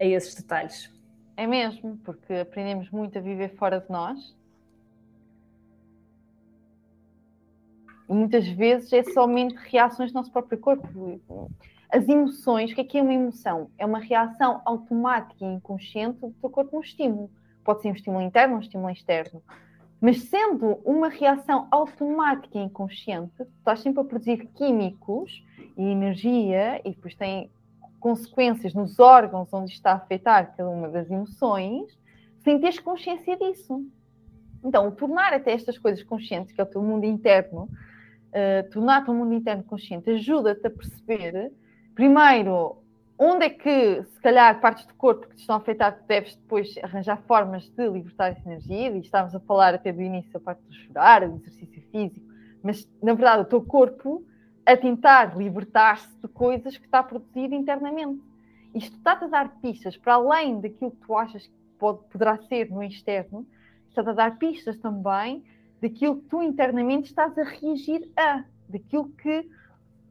a esses detalhes. É mesmo, porque aprendemos muito a viver fora de nós. E muitas vezes é somente reações do nosso próprio corpo as emoções, o que é que é uma emoção? É uma reação automática e inconsciente do teu corpo a um estímulo. Pode ser um estímulo interno um estímulo externo. Mas sendo uma reação automática e inconsciente, estás sempre a produzir químicos e energia e depois tem consequências nos órgãos onde está a afetar cada uma das emoções, sem teres consciência disso. Então, tornar até estas coisas conscientes, que é o teu mundo interno, uh, tornar o teu mundo interno consciente, ajuda-te a perceber primeiro, onde é que, se calhar, partes do corpo que te estão a afetar, deves depois arranjar formas de libertar essa energia, e estávamos a falar até do início a parte do chorar, do exercício físico, mas, na verdade, o teu corpo a tentar libertar-se de coisas que está a produzir internamente. Isto está-te a dar pistas, para além daquilo que tu achas que pode, poderá ser no externo, está-te a dar pistas também daquilo que tu internamente estás a reagir a, daquilo que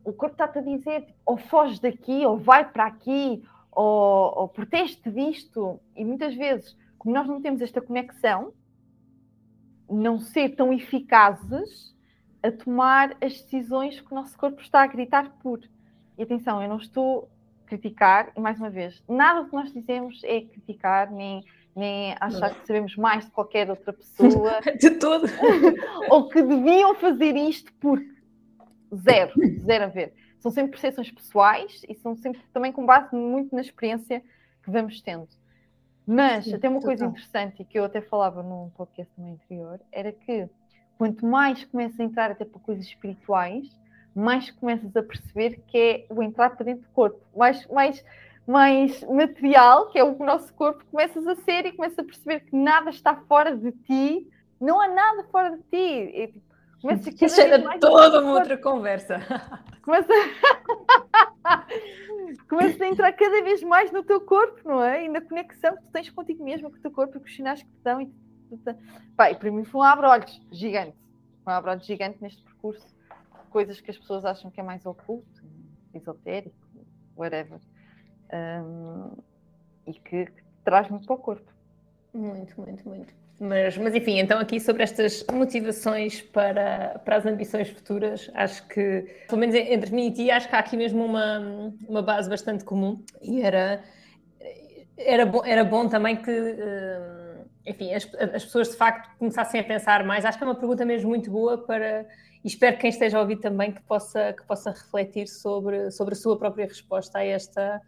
o corpo está-te a dizer tipo, ou foge daqui, ou vai para aqui, ou, ou protege-te disto. E muitas vezes, como nós não temos esta conexão, não ser tão eficazes a tomar as decisões que o nosso corpo está a gritar por. E atenção, eu não estou a criticar, e mais uma vez, nada do que nós dizemos é criticar, nem, nem achar que sabemos mais de qualquer outra pessoa. de todo. ou que deviam fazer isto porque Zero, zero a ver. São sempre percepções pessoais e são sempre também com base muito na experiência que vamos tendo. Mas Sim, até uma coisa interessante e que eu até falava num podcast no anterior era que quanto mais começas a entrar até para coisas espirituais, mais começas a perceber que é o entrar para dentro do corpo, mais, mais, mais material, que é o nosso corpo, começas a ser e começas a perceber que nada está fora de ti, não há nada fora de ti. Começa Isso era toda uma outra conversa. Começa... Começa a entrar cada vez mais no teu corpo, não é? E na conexão que tu tens contigo mesmo, com o teu corpo e com os sinais que te dão. E... Pai, para mim foi um abre-olhos gigante. Um abre-olhos gigante neste percurso. Coisas que as pessoas acham que é mais oculto, esotérico, whatever. Um, e que, que traz muito para o corpo. Muito, muito, muito. Mas, mas enfim, então aqui sobre estas motivações para, para as ambições futuras, acho que, pelo menos entre mim e ti, acho que há aqui mesmo uma, uma base bastante comum e era, era, bom, era bom também que, eh, enfim, as, as pessoas de facto começassem a pensar mais. Acho que é uma pergunta mesmo muito boa para, e espero que quem esteja a ouvir também que possa, que possa refletir sobre, sobre a sua própria resposta a esta,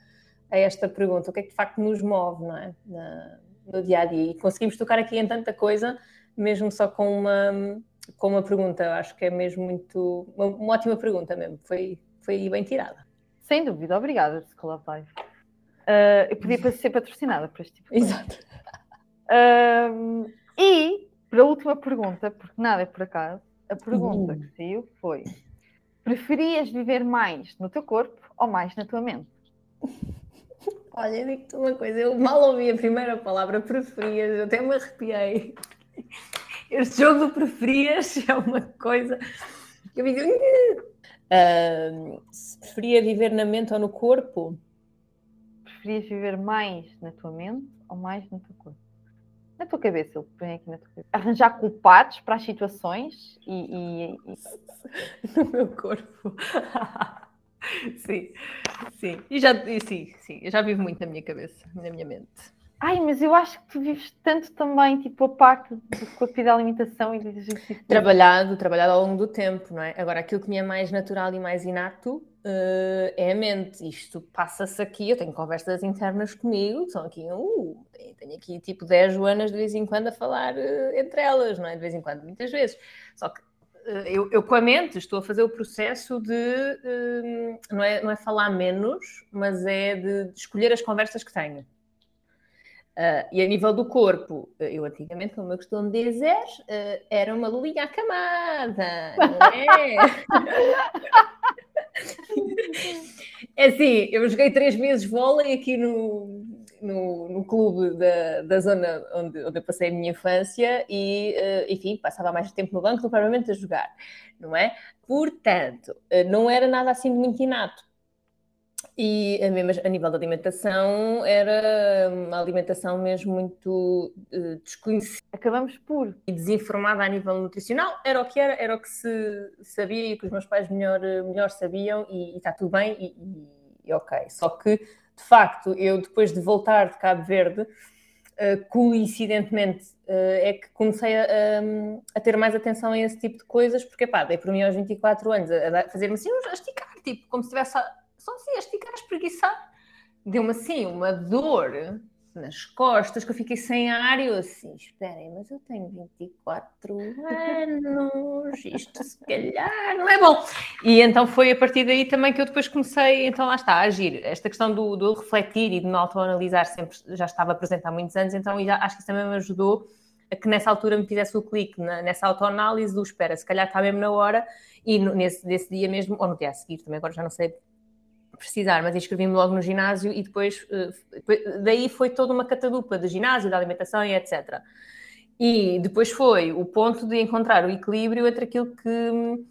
a esta pergunta, o que é que de facto nos move, não é? Na, no dia a dia. E conseguimos tocar aqui em tanta coisa, mesmo só com uma, com uma pergunta. Eu acho que é mesmo muito. Uma, uma ótima pergunta mesmo. Foi, foi bem tirada. Sem dúvida, obrigada, School Life. Uh, eu podia ser patrocinada por este tipo de Exato. Uh, e, para a última pergunta, porque nada é por acaso, a pergunta uhum. que saiu foi: preferias viver mais no teu corpo ou mais na tua mente? Olha, digo-te uma coisa, eu mal ouvi a primeira palavra preferias, eu até me arrepiei. Este jogo preferias é uma coisa que eu digo. Uh, se preferia viver na mente ou no corpo? Preferias viver mais na tua mente ou mais no teu corpo? Na tua cabeça, ele põe aqui na tua cabeça. Arranjar culpados para as situações e. e, e... no meu corpo. sim, sim. E já, e sim, sim, eu já vivo muito na minha cabeça, na minha mente. Ai, mas eu acho que tu vives tanto também, tipo, a parte do corpo e da alimentação e do exercício. Trabalhado, trabalhado ao longo do tempo, não é? Agora, aquilo que me é mais natural e mais inato uh, é a mente. Isto passa-se aqui, eu tenho conversas internas comigo, são aqui, uh, tenho aqui tipo 10 Joanas de vez em quando a falar uh, entre elas, não é? De vez em quando, muitas vezes. Só que eu, eu, com a mente estou a fazer o processo de um, não, é, não é falar menos, mas é de, de escolher as conversas que tenho. Uh, e a nível do corpo, eu antigamente, como eu costumo dizer, uh, era uma lulinha acamada, não é? é assim, eu joguei três meses vôlei aqui no, no, no clube da, da zona onde, onde eu passei a minha infância e, uh, enfim, passava mais tempo no banco do que provavelmente a jogar, não é? Portanto, uh, não era nada assim muito inato. E mesmo, a nível da alimentação, era uma alimentação mesmo muito uh, desconhecida. Acabamos por. E desinformada a nível nutricional, era o que era, era o que se sabia e que os meus pais melhor, melhor sabiam, e, e está tudo bem, e, e, e ok. Só que de facto, eu depois de voltar de Cabo Verde, uh, coincidentemente, uh, é que comecei a, a, ter mais atenção a esse tipo de coisas, porque pá, dei por mim aos 24 anos a, a fazer-me assim, a esticar, tipo, como se estivesse só assim, a esticar, a espreguiçar. Deu-me assim uma dor nas costas que eu fiquei sem ar e eu assim, esperem, mas eu tenho 24 anos, isto se calhar não é bom. E então foi a partir daí também que eu depois comecei, então lá está, a agir. Esta questão do, do refletir e de me autoanalisar sempre já estava presente há muitos anos, então já, acho que isso também me ajudou a que nessa altura me fizesse o clique na, nessa autoanálise do espera, se calhar está mesmo na hora e no, nesse, nesse dia mesmo, ou no dia a seguir também, agora já não sei precisar, mas inscrevi-me logo no ginásio e depois, uh, daí foi toda uma catadupa de ginásio, da alimentação e etc. E depois foi o ponto de encontrar o equilíbrio entre aquilo que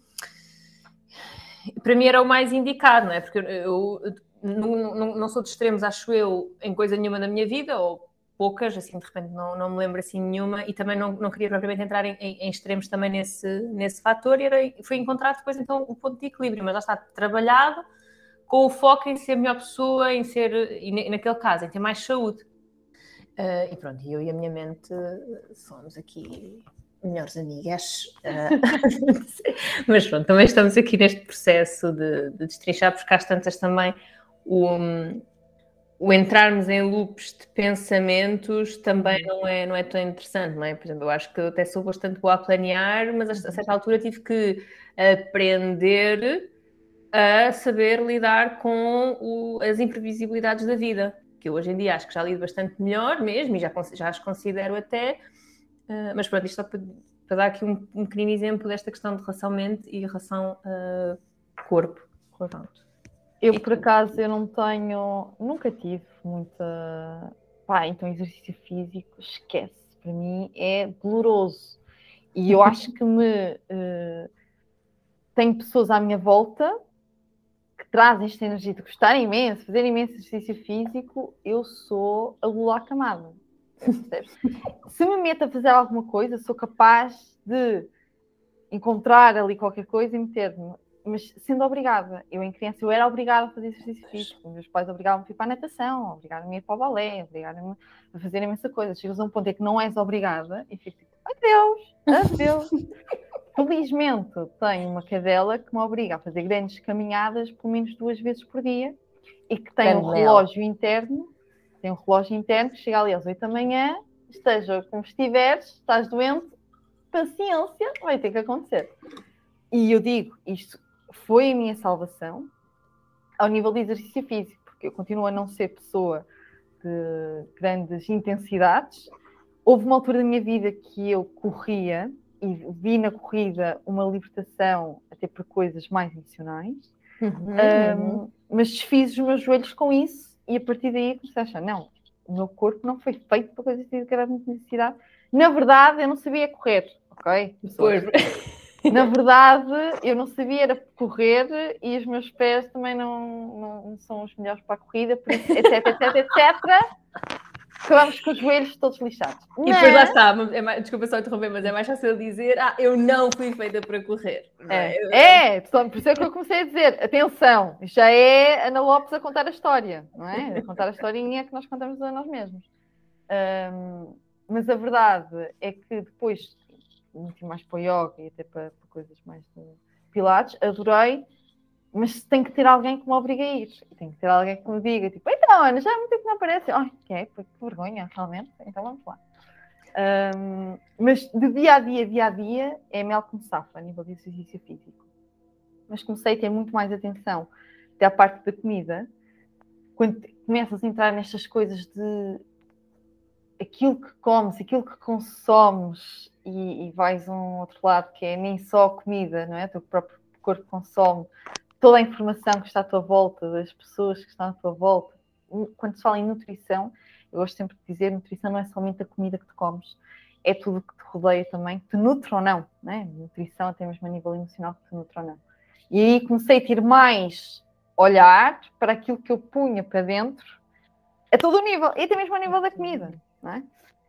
para mim era o mais indicado, não é? Porque eu não, não, não, sou de extremos, acho eu, em coisa nenhuma na minha vida, ou poucas, assim, de repente não, não me lembro assim nenhuma, e também não, não queria propriamente entrar em, em, em extremos também nesse, nesse fator, e era, foi encontrar depois então o ponto de equilíbrio, mas já está trabalhado, com o foco em ser a melhor pessoa, em ser, e naquele caso, em ter mais saúde. Uh, e pronto, eu e a minha mente somos aqui melhores amigas. Uh, mas pronto, também estamos aqui neste processo de, de destrinchar, porque às tantas também o, o entrarmos em loops de pensamentos também não é, não é tão interessante, não é? Por exemplo, eu acho que eu até sou bastante boa a planear, mas a certa altura tive que aprender a saber lidar com o, as imprevisibilidades da vida, que eu hoje em dia acho que já lido bastante melhor mesmo e já, já as considero até, uh, mas pronto, isto só para, para dar aqui um, um pequenino exemplo desta questão de relação mente e relação uh, corpo. Pronto. Eu, por acaso, eu não tenho, nunca tive muita. Pá, então exercício físico, esquece. Para mim é doloroso. E eu acho que me. Uh, tenho pessoas à minha volta trazem esta energia de gostar imenso, fazer imenso exercício físico, eu sou a lula acamada. Se me meto a fazer alguma coisa, sou capaz de encontrar ali qualquer coisa e meter-me. Mas sendo obrigada, eu em criança eu era obrigada a fazer exercício físico. Meus pais obrigavam-me a ir para a natação, obrigavam-me a ir para o balé, obrigavam-me a fazer imensa coisa. Chegas a um ponto em que não és obrigada e fico tipo, adeus, adeus. Felizmente tenho uma cadela que me obriga a fazer grandes caminhadas pelo menos duas vezes por dia e que tem um relógio interno, tem um relógio interno que chega ali às 8 da manhã, esteja como estiveres, estás doente, paciência, vai ter que acontecer. E eu digo, isto foi a minha salvação ao nível de exercício físico, porque eu continuo a não ser pessoa de grandes intensidades. Houve uma altura da minha vida que eu corria e vi na corrida uma libertação até por coisas mais emocionais, uhum, um, mas desfiz os meus joelhos com isso e a partir daí comecei a achar, não, o meu corpo não foi feito para coisas de grande intensidade. Na verdade, eu não sabia correr, ok? Pois. Na verdade, eu não sabia era correr e os meus pés também não, não são os melhores para a corrida, por isso, etc, etc, etc. Acabamos com os joelhos todos lixados. E depois lá está, é mais, desculpa só interromper, mas é mais fácil dizer, ah, eu não fui feita para correr. É, é, é por isso é que eu comecei a dizer, atenção, já é Ana Lopes a contar a história, não é? A contar a historinha que nós contamos a nós mesmos. Um, mas a verdade é que depois muito mais para o yoga e até para, para coisas mais de pilates, adorei, mas tem que ter alguém que me obrigue a ir. Tem que ter alguém que me diga, tipo, então, Ana, já há muito tempo que não aparece. Ai, que é? Que vergonha, realmente. Então vamos lá. Um, mas de dia a dia, dia a dia, é mel como safa a nível de exercício físico. Mas comecei a ter muito mais atenção à parte da comida. Quando começas a entrar nestas coisas de aquilo que comes, aquilo que consomes e, e vais a um outro lado que é nem só comida, não é? O teu próprio corpo consome toda a informação que está à tua volta, das pessoas que estão à tua volta. Quando se fala em nutrição, eu gosto sempre de dizer, nutrição não é somente a comida que tu comes, é tudo que te rodeia também, que te nutre ou não, né? Nutrição até mesmo a nível emocional que te nutre ou não. E aí comecei a ter mais olhar para aquilo que eu punha para dentro, a todo o nível, e até mesmo a nível da comida, não é?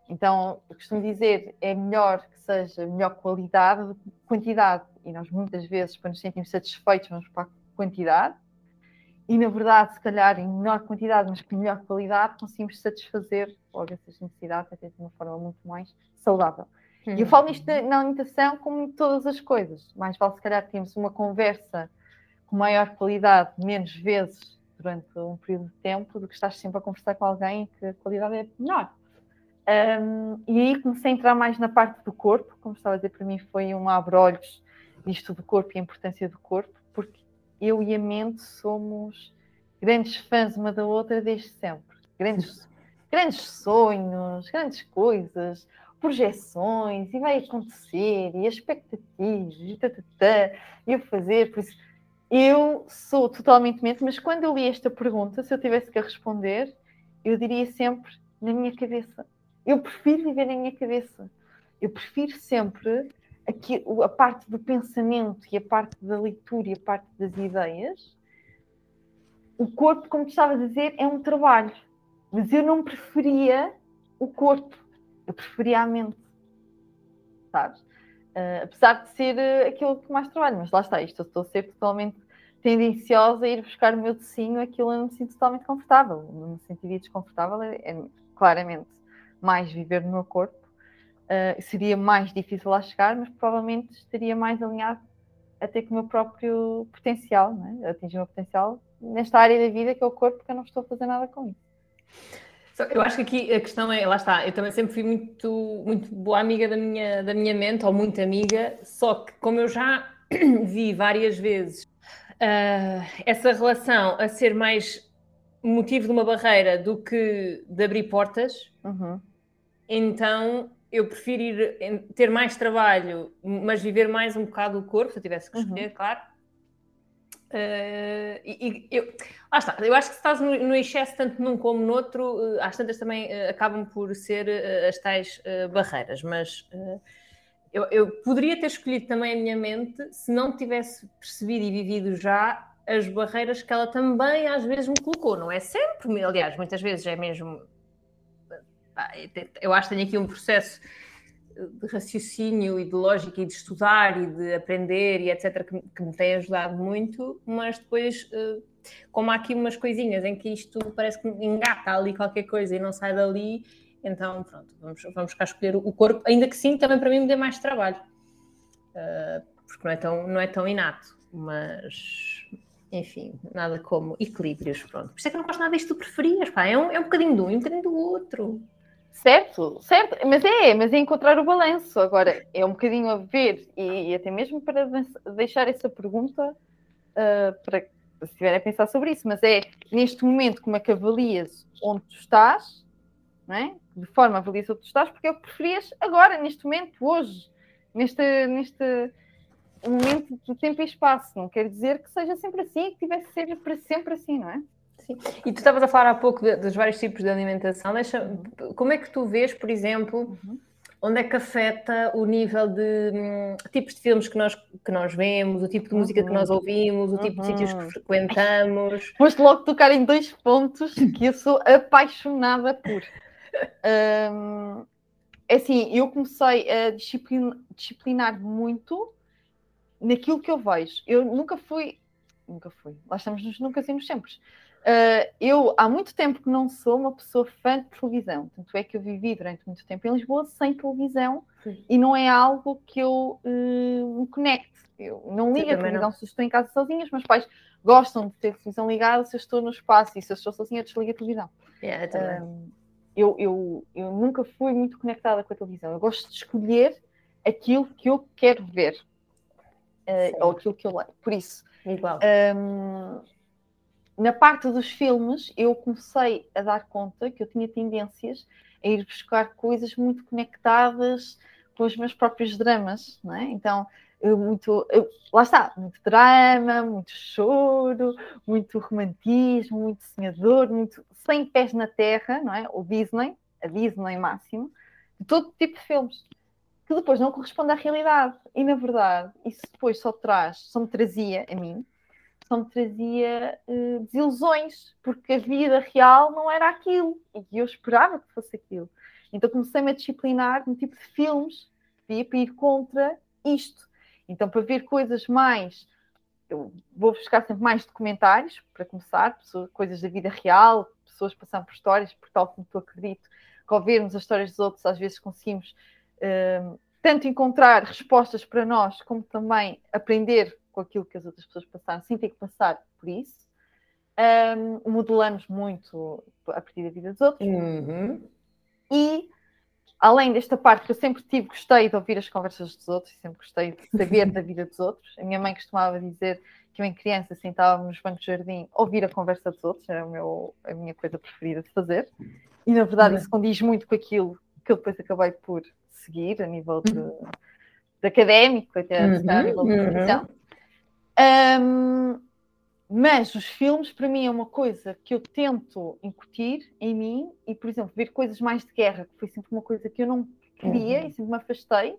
Então, eu costumo dizer, é melhor que seja melhor qualidade do que quantidade. E nós muitas vezes, para nos sentirmos satisfeitos, vamos para a quantidade. E na verdade, se calhar em menor quantidade, mas com melhor qualidade, conseguimos satisfazer logo essas necessidades até de uma forma muito mais saudável. Hum. E eu falo nisto na alimentação como em todas as coisas. Mais vale se calhar termos uma conversa com maior qualidade, menos vezes durante um período de tempo, do que estás sempre a conversar com alguém que a qualidade é menor. Um, e aí comecei a entrar mais na parte do corpo, como estava a dizer, para mim foi um abre-olhos disto do corpo e a importância do corpo, porque eu e a mente somos grandes fãs uma da outra desde sempre. Grandes, grandes sonhos, grandes coisas, projeções, e vai acontecer, e expectativas, e tatatá, e eu fazer, por isso eu sou totalmente mente, mas quando eu li esta pergunta, se eu tivesse que responder, eu diria sempre na minha cabeça eu prefiro viver na minha cabeça. Eu prefiro sempre aqui, a parte do pensamento e a parte da leitura e a parte das ideias. O corpo, como tu estava a dizer, é um trabalho. Mas eu não preferia o corpo. Eu preferia a mente. Sabes? Uh, apesar de ser uh, aquilo que mais trabalho. Mas lá está, isto eu estou a ser totalmente tendenciosa a ir buscar o meu tecinho, aquilo eu não me sinto totalmente confortável. Não me sentiria desconfortável, é, é claramente mais viver no meu corpo, uh, seria mais difícil lá chegar, mas provavelmente estaria mais alinhado até com o meu próprio potencial, né? atingir o meu potencial nesta área da vida que é o corpo, porque eu não estou a fazer nada com isso. Eu acho que aqui a questão é, lá está, eu também sempre fui muito, muito boa amiga da minha, da minha mente, ou muito amiga, só que como eu já vi várias vezes uh, essa relação a ser mais motivo de uma barreira do que de abrir portas, uhum. então eu prefiro ir, ter mais trabalho, mas viver mais um bocado o corpo, se eu tivesse que uhum. escolher, uhum. claro. Uh, e, e, eu, lá está, eu acho que se estás no, no excesso tanto num como no outro, uh, às tantas também uh, acabam por ser uh, as tais barreiras, mas eu, eu, poderia ter escolhido também a minha mente se não tivesse percebido e vivido já as barreiras que ela também às vezes me colocou, não é sempre, aliás, muitas vezes é mesmo. Eu acho que tenho aqui um processo de raciocínio e de lógica e de estudar e de aprender e etc. que, me tem ajudado muito, mas depois, eh, como há aqui umas coisinhas em que isto parece que engata ali qualquer coisa e não sai dali, então pronto, vamos, vamos cá escolher o corpo, ainda que sim, também para mim me dê mais trabalho, uh, porque não é tão, não é tão inato, mas enfim, nada como equilíbrios, pronto. Por isso é que eu não gosto nada disto que preferias, pá, é um, é um bocadinho de um e um bocadinho do outro. Certo, certo, mas é, mas é encontrar o balanço. Agora, é um bocadinho a ver, e, e até mesmo para deixar essa pergunta uh, para se estiverem a pensar sobre isso, mas é neste momento como é que avalias onde tu estás, não é? de forma avalias onde tu estás, porque é o que preferias agora, neste momento, hoje, neste, neste momento de tempo e espaço. Não quer dizer que seja sempre assim, que tivesse que ser para sempre assim, não é? Sim. E tu estavas a falar há pouco de, dos vários tipos de alimentação. Deixa, como é que tu vês, por exemplo, uhum. onde é que afeta o nível de hum, tipos de filmes que nós, que nós vemos, o tipo de música uhum. que nós ouvimos, o tipo de sítios que uhum. frequentamos? Foste logo tocar em dois pontos que eu sou apaixonada por. Um, é assim, eu comecei a disciplinar, disciplinar muito naquilo que eu vejo. Eu nunca fui, nunca fui, lá estamos nos nunca e nos sempre. Uh, eu há muito tempo que não sou uma pessoa fã de televisão, tanto é que eu vivi durante muito tempo em Lisboa sem televisão Sim. e não é algo que eu uh, me conecte. Eu não ligo a televisão não. se estou em casa sozinha, os meus pais gostam de ter televisão ligada se eu estou no espaço e se eu estou sozinha, eu desligo a televisão. Yeah, uh, eu, eu, eu nunca fui muito conectada com a televisão. Eu gosto de escolher aquilo que eu quero ver uh, ou aquilo que eu leio. Por isso, Igual. Um, na parte dos filmes, eu comecei a dar conta que eu tinha tendências a ir buscar coisas muito conectadas com os meus próprios dramas, não é? Então, eu muito, eu, lá está, muito drama, muito choro, muito romantismo, muito sonhador, muito sem pés na terra, não é? O Disney, a Disney máximo, de todo tipo de filmes que depois não corresponde à realidade. E na verdade, isso depois só traz, só me trazia a mim, só me trazia uh, desilusões, porque a vida real não era aquilo e eu esperava que fosse aquilo. Então comecei-me a disciplinar no tipo de filmes que ia para ir contra isto. Então, para ver coisas mais. Eu vou buscar sempre mais documentários, para começar, pessoas, coisas da vida real, pessoas passando por histórias, por tal como tu acredito, que ao vermos as histórias dos outros, às vezes conseguimos uh, tanto encontrar respostas para nós, como também aprender com aquilo que as outras pessoas passaram, sem ter que passar por isso. Um, modelamos muito a partir da vida dos outros. Uhum. E, além desta parte que eu sempre tive, gostei de ouvir as conversas dos outros, sempre gostei de saber da vida dos outros. A minha mãe costumava dizer que eu, em criança, sentava nos bancos de jardim, ouvir a conversa dos outros, era meu, a minha coisa preferida de fazer. E, na verdade, uhum. isso condiz muito com aquilo que eu depois acabei por seguir, a nível de, de académico, até uhum, a nível de uhum. profissão. Um, mas os filmes, para mim, é uma coisa que eu tento incutir em mim e, por exemplo, ver coisas mais de guerra, que foi sempre uma coisa que eu não queria uhum. e sempre me afastei,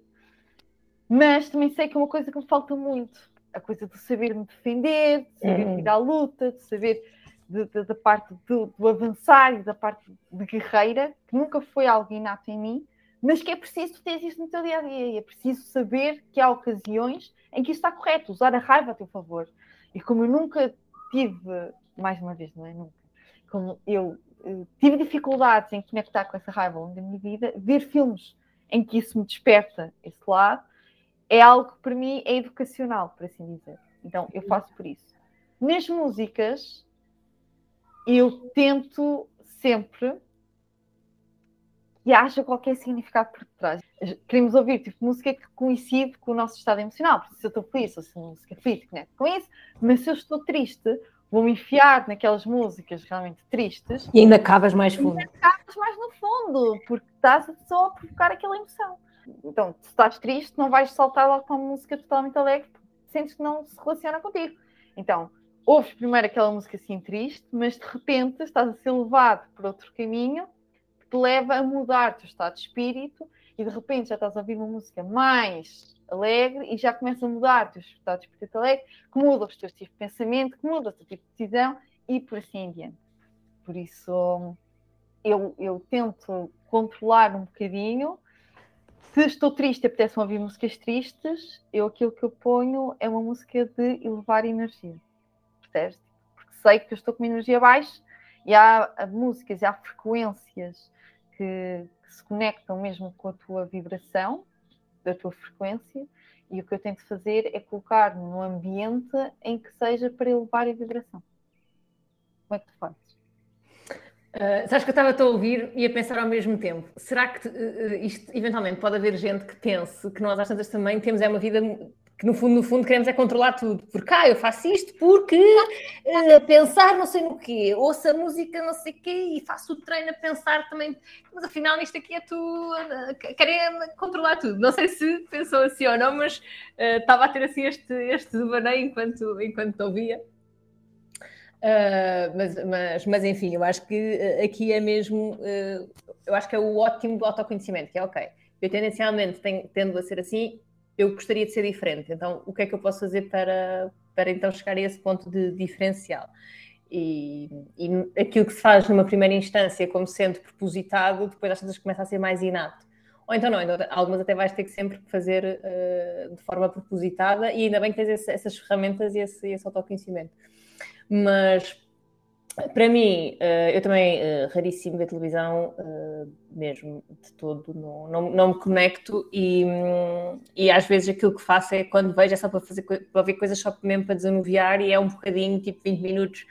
mas também sei que é uma coisa que me falta muito. A coisa de saber me defender, de saber uhum. ir à luta, de saber da parte do, do, avançar e da parte de guerreira, que nunca foi algo inato em mim, mas que é preciso ter isso no teu dia a dia e é preciso saber que há ocasiões em que isso está correto, usar a raiva a teu favor. E como eu nunca tive, mais uma vez, não é? Nunca, como eu, eu tive dificuldades em conectar com essa raiva ao longo da minha vida, ver filmes em que isso me desperta esse lado é algo que para mim é educacional, por assim dizer. Então eu faço por isso. Nas músicas, eu tento sempre que haja qualquer significado por trás. Queremos ouvir tipo música que coincide com o nosso estado emocional. Se eu estou feliz, ou se a música feliz conecta com isso, mas se eu estou triste, vou-me enfiar naquelas músicas realmente tristes. E ainda acabas mais fundo. ainda acabas mais no fundo, porque estás só a provocar aquela emoção. Então, se estás triste, não vais saltar logo para uma música totalmente alegre, porque sentes que não se relaciona contigo. Então, ouves primeiro aquela música assim triste, mas de repente estás a ser levado por outro caminho te leva a mudar o teu estado de espírito e de repente já estás a ouvir uma música mais alegre e já começa a mudar o teu estado de espírito alegre, que muda os teus tipos de pensamento, que muda o teu tipo de decisão e por assim em diante. Por isso, eu, eu tento controlar um bocadinho. Se estou triste e apetece ouvir músicas tristes, eu aquilo que eu ponho é uma música de elevar energia. Percebes? Porque sei que eu estou com uma energia baixa e há músicas e há frequências que, que, se conectam mesmo com a tua vibração, da tua frequência, e o que eu tento fazer é colocar num ambiente em que seja para elevar a vibração. Como é que tu fazes? Uh, sabes que eu estava a ouvir e a pensar ao mesmo tempo. Será que uh, isto eventualmente pode haver gente que pense que nós às tantas também temos é uma vida que no fundo, no fundo queremos é controlar tudo. Porque ah, eu faço isto porque uh, pensar não sei no quê, ouço a música não sei o quê e faço o treino a pensar também. Mas afinal nisto aqui é tu uh, querer controlar tudo. Não sei se pensou assim ou não, mas uh, estava a ter assim este, este devaneio enquanto, enquanto ouvia. Uh, mas, mas, mas enfim, eu acho que aqui é mesmo, eu acho que é o ótimo do autoconhecimento, que é ok, eu tendencialmente tenho, tendo a ser assim, eu gostaria de ser diferente, então o que é que eu posso fazer para, para então chegar a esse ponto de diferencial? E, e aquilo que se faz numa primeira instância como sendo propositado, depois às vezes começa a ser mais inato. Ou então não, algumas até vais ter que sempre fazer de forma propositada e ainda bem que tens esse, essas ferramentas e esse, esse autoconhecimento. Mas para mim, uh, eu também uh, raríssimo ver televisão, uh, mesmo de todo, não, não, não me conecto e, e às vezes aquilo que faço é quando vejo é só para, fazer, para ver coisas só mesmo para desanuviar e é um bocadinho, tipo 20 minutos,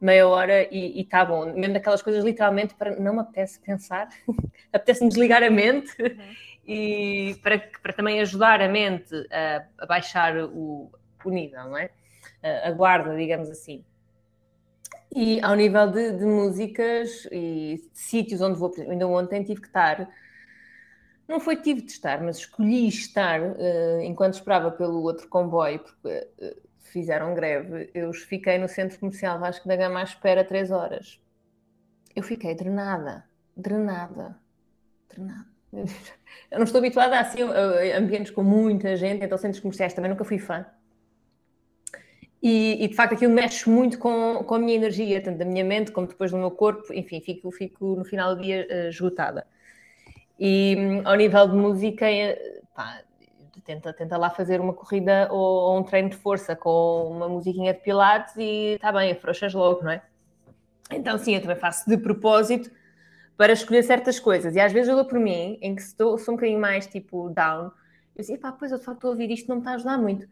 meia hora e está bom. Mesmo daquelas coisas literalmente para não me apetece pensar, apetece-me desligar a mente uhum. e para, para também ajudar a mente a, a baixar o, o nível, não é? a guarda, digamos assim. E ao nível de, de músicas e de sítios onde vou, ainda ontem tive que estar, não foi tive de estar, mas escolhi estar uh, enquanto esperava pelo outro comboio, porque uh, fizeram greve. Eu fiquei no centro comercial Vasco da Gama à espera três horas. Eu fiquei drenada, drenada, drenada. Eu não estou habituada a assim, ambientes com muita gente, então centros comerciais também nunca fui fã. E, e, de facto aquilo mexe muito com, com a minha energia, tanto da minha mente como depois do meu corpo, enfim, fico, fico no final do dia uh, esgotada. E um, ao nível de música, eh, pá, tenta, tenta lá fazer uma corrida ou, ou, um treino de força com uma musiquinha de pilates e está bem, afrouxas logo, não é? Então sim, eu também faço de propósito para escolher certas coisas. E às vezes eu dou por mim, em que estou, sou um bocadinho mais tipo down, eu digo, pá, pois eu de facto estou a ouvir isto, não me está a ajudar muito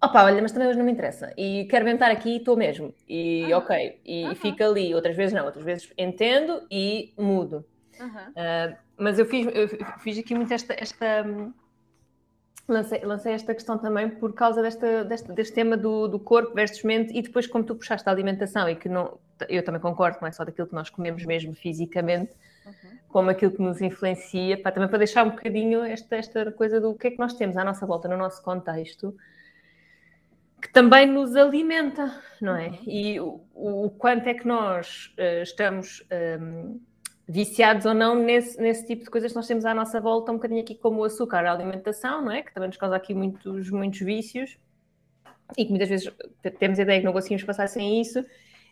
Opa, olha, mas também hoje não me interessa. E quero ventar aqui e estou mesmo. E ah, ok, e uh -huh. fica ali. Outras vezes não, outras vezes entendo e mudo. Uh uh, mas eu fiz, eu fiz aqui muito esta. esta lancei, lancei esta questão também por causa desta, desta, deste tema do, do corpo versus mente e depois, como tu puxaste a alimentação e que não. Eu também concordo, não é só daquilo que nós comemos mesmo fisicamente, -huh. como aquilo que nos influencia, pá, também para deixar um bocadinho esta, esta coisa do que é que nós temos à nossa volta, no nosso contexto que também nos alimenta, não é? Uhum. E o, o, quanto é que nós uh, estamos um, viciados ou não nesse, nesse tipo de coisas que nós temos à nossa volta, um bocadinho aqui como o açúcar, a alimentação, não é? Que também nos causa aqui muitos, muitos vícios e que muitas vezes temos a ideia que não conseguimos passar sem isso.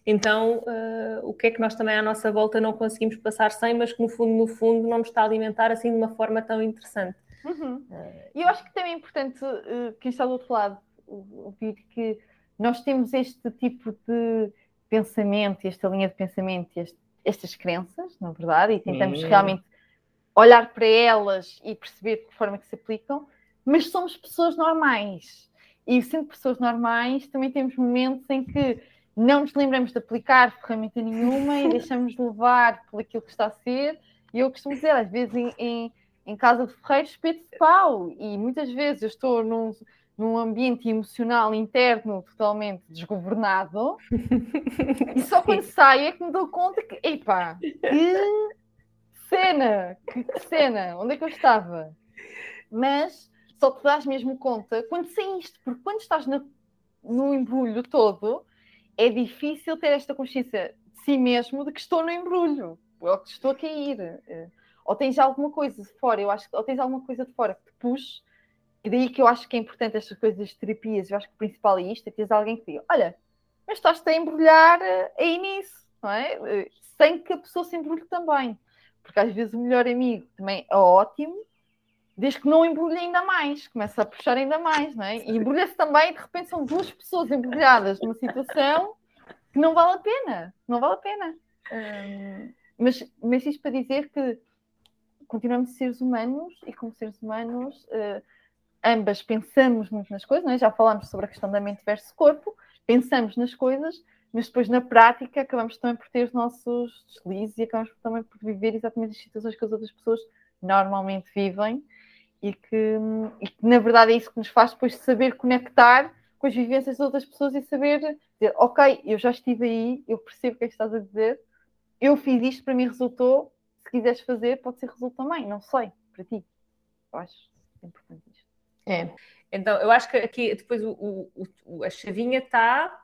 Então, uh, o que é que nós também à nossa volta não conseguimos passar sem, mas que no fundo, no fundo, não nos está a alimentar assim de uma forma tão interessante? Uhum. E eu acho que também é importante uh, quem está do outro lado ouvir que nós temos este tipo de pensamento, esta linha de pensamento, este, estas crenças, na verdade, e tentamos hum. realmente olhar para elas e perceber de que forma que se aplicam, mas somos pessoas normais. E sendo pessoas normais, também temos momentos em que não nos lembramos de aplicar ferramenta nenhuma e deixamos de levar por aquilo que está a ser. E eu costumo dizer, às vezes em, em, em casa de ferreiro, espeto de pau. E muitas vezes eu estou num, num ambiente emocional interno totalmente desgovernado e só quando saio é que me dou conta que, epá, que cena, que cena, onde é que eu estava? Mas só te dás mesmo conta quando saíste, porque quando estás na, no embrulho todo, é difícil ter esta consciência de si mesmo de que estou no embrulho, ou que estou a cair. Ou tens alguma coisa de fora, eu acho, ou tens alguma coisa de fora que te puxe e daí que eu acho que é importante estas coisas das terapias, eu acho que o principal é isto, é teres alguém que diga, olha, mas estás-te a embrulhar eh, aí nisso, não é? Eh, sem que a pessoa se embrulhe também. Porque às vezes o melhor amigo também é ótimo, desde que não embrulhe ainda mais, começa a puxar ainda mais, não é? E embrulha-se também, de repente são duas pessoas embrulhadas numa situação que não vale a pena, não vale a pena. Hum, mas, mas isto para dizer que continuamos seres humanos e como seres humanos... Uh, ambas pensamos muito nas coisas, é? já falámos sobre a questão da mente versus corpo, pensamos nas coisas, mas depois na prática acabamos também por ter os nossos deslizes e acabamos também por viver exatamente as situações que as outras pessoas normalmente vivem e que, e que na verdade é isso que nos faz depois saber conectar com as vivências das outras pessoas e saber dizer, ok, eu já estive aí, eu percebo o que é que estás a dizer, eu fiz isto, para mim resultou, se quiseres fazer, pode ser resultado também, não sei, para ti. Eu acho importante isto. É. Então, eu acho que aqui depois o, o, a chavinha está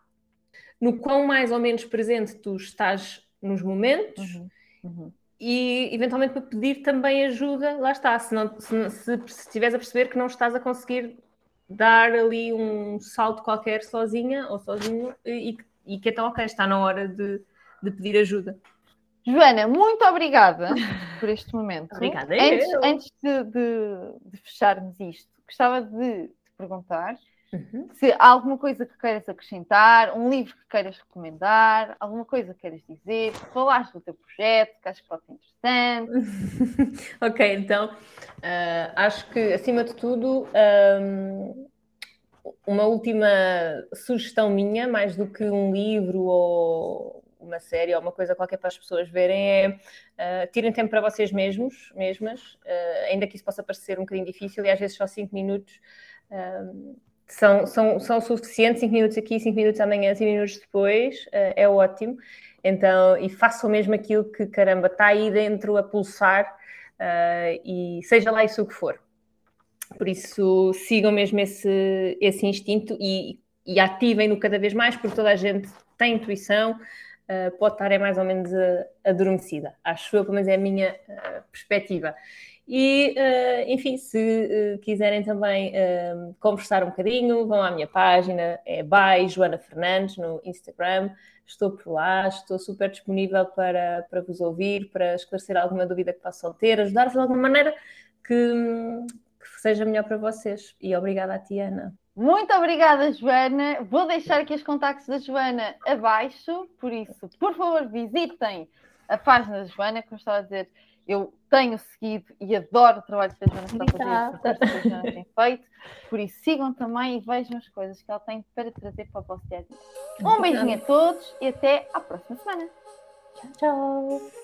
no quão mais ou menos presente tu estás nos momentos uhum. Uhum. e eventualmente para pedir também ajuda, lá está, se, não, se, se, se estiveres a perceber que não estás a conseguir dar ali um salto qualquer sozinha ou sozinho e, e que então, ok, está na hora de, de pedir ajuda. Joana, muito obrigada por este momento. Obrigada. Antes, antes de, de, de, fecharmos isto, gostava de te perguntar uhum. se há alguma coisa que queiras acrescentar, um livro que queiras recomendar, alguma coisa que queiras dizer, falaste do teu projeto, que acho que pode ser interessante. ok, então uh, acho que acima de tudo. Um, uma última sugestão minha, mais do que um livro ou uma série ou uma coisa qualquer para as pessoas verem é uh, tirem tempo para vocês mesmos, mesmas, uh, ainda que isso possa parecer um bocadinho difícil e às vezes só 5 minutos uh, são, são, são suficientes, 5 minutos aqui, 5 minutos amanhã, 5 minutos depois, é ótimo. Então, e façam mesmo aquilo que, caramba, está aí dentro a pulsar e seja lá isso o que for. Por isso, sigam mesmo esse, esse instinto e, e ativem-no cada vez mais, porque toda a gente tem intuição, uh, pode estar é mais ou menos uh, adormecida. Acho eu, pelo menos é a minha uh, perspectiva. E, enfim, se quiserem também conversar um bocadinho, vão à minha página, é by Joana Fernandes no Instagram. Estou por lá, estou super disponível para, para vos ouvir, para esclarecer alguma dúvida que possam ter, ajudar-vos de alguma maneira que, que seja melhor para vocês. E obrigada a. Muito obrigada, Joana. Vou deixar aqui os contactos da Joana abaixo, por isso, por favor, visitem a página da Joana, como estava a dizer, eu tenho seguido e adoro o trabalho que a Joana está a fazer, que a Joana tem feito, por isso sigam também e vejam as coisas que ela tem para trazer para o vosso dia a dia. Um beijinho a todos e até à próxima semana. Tchau, tchau.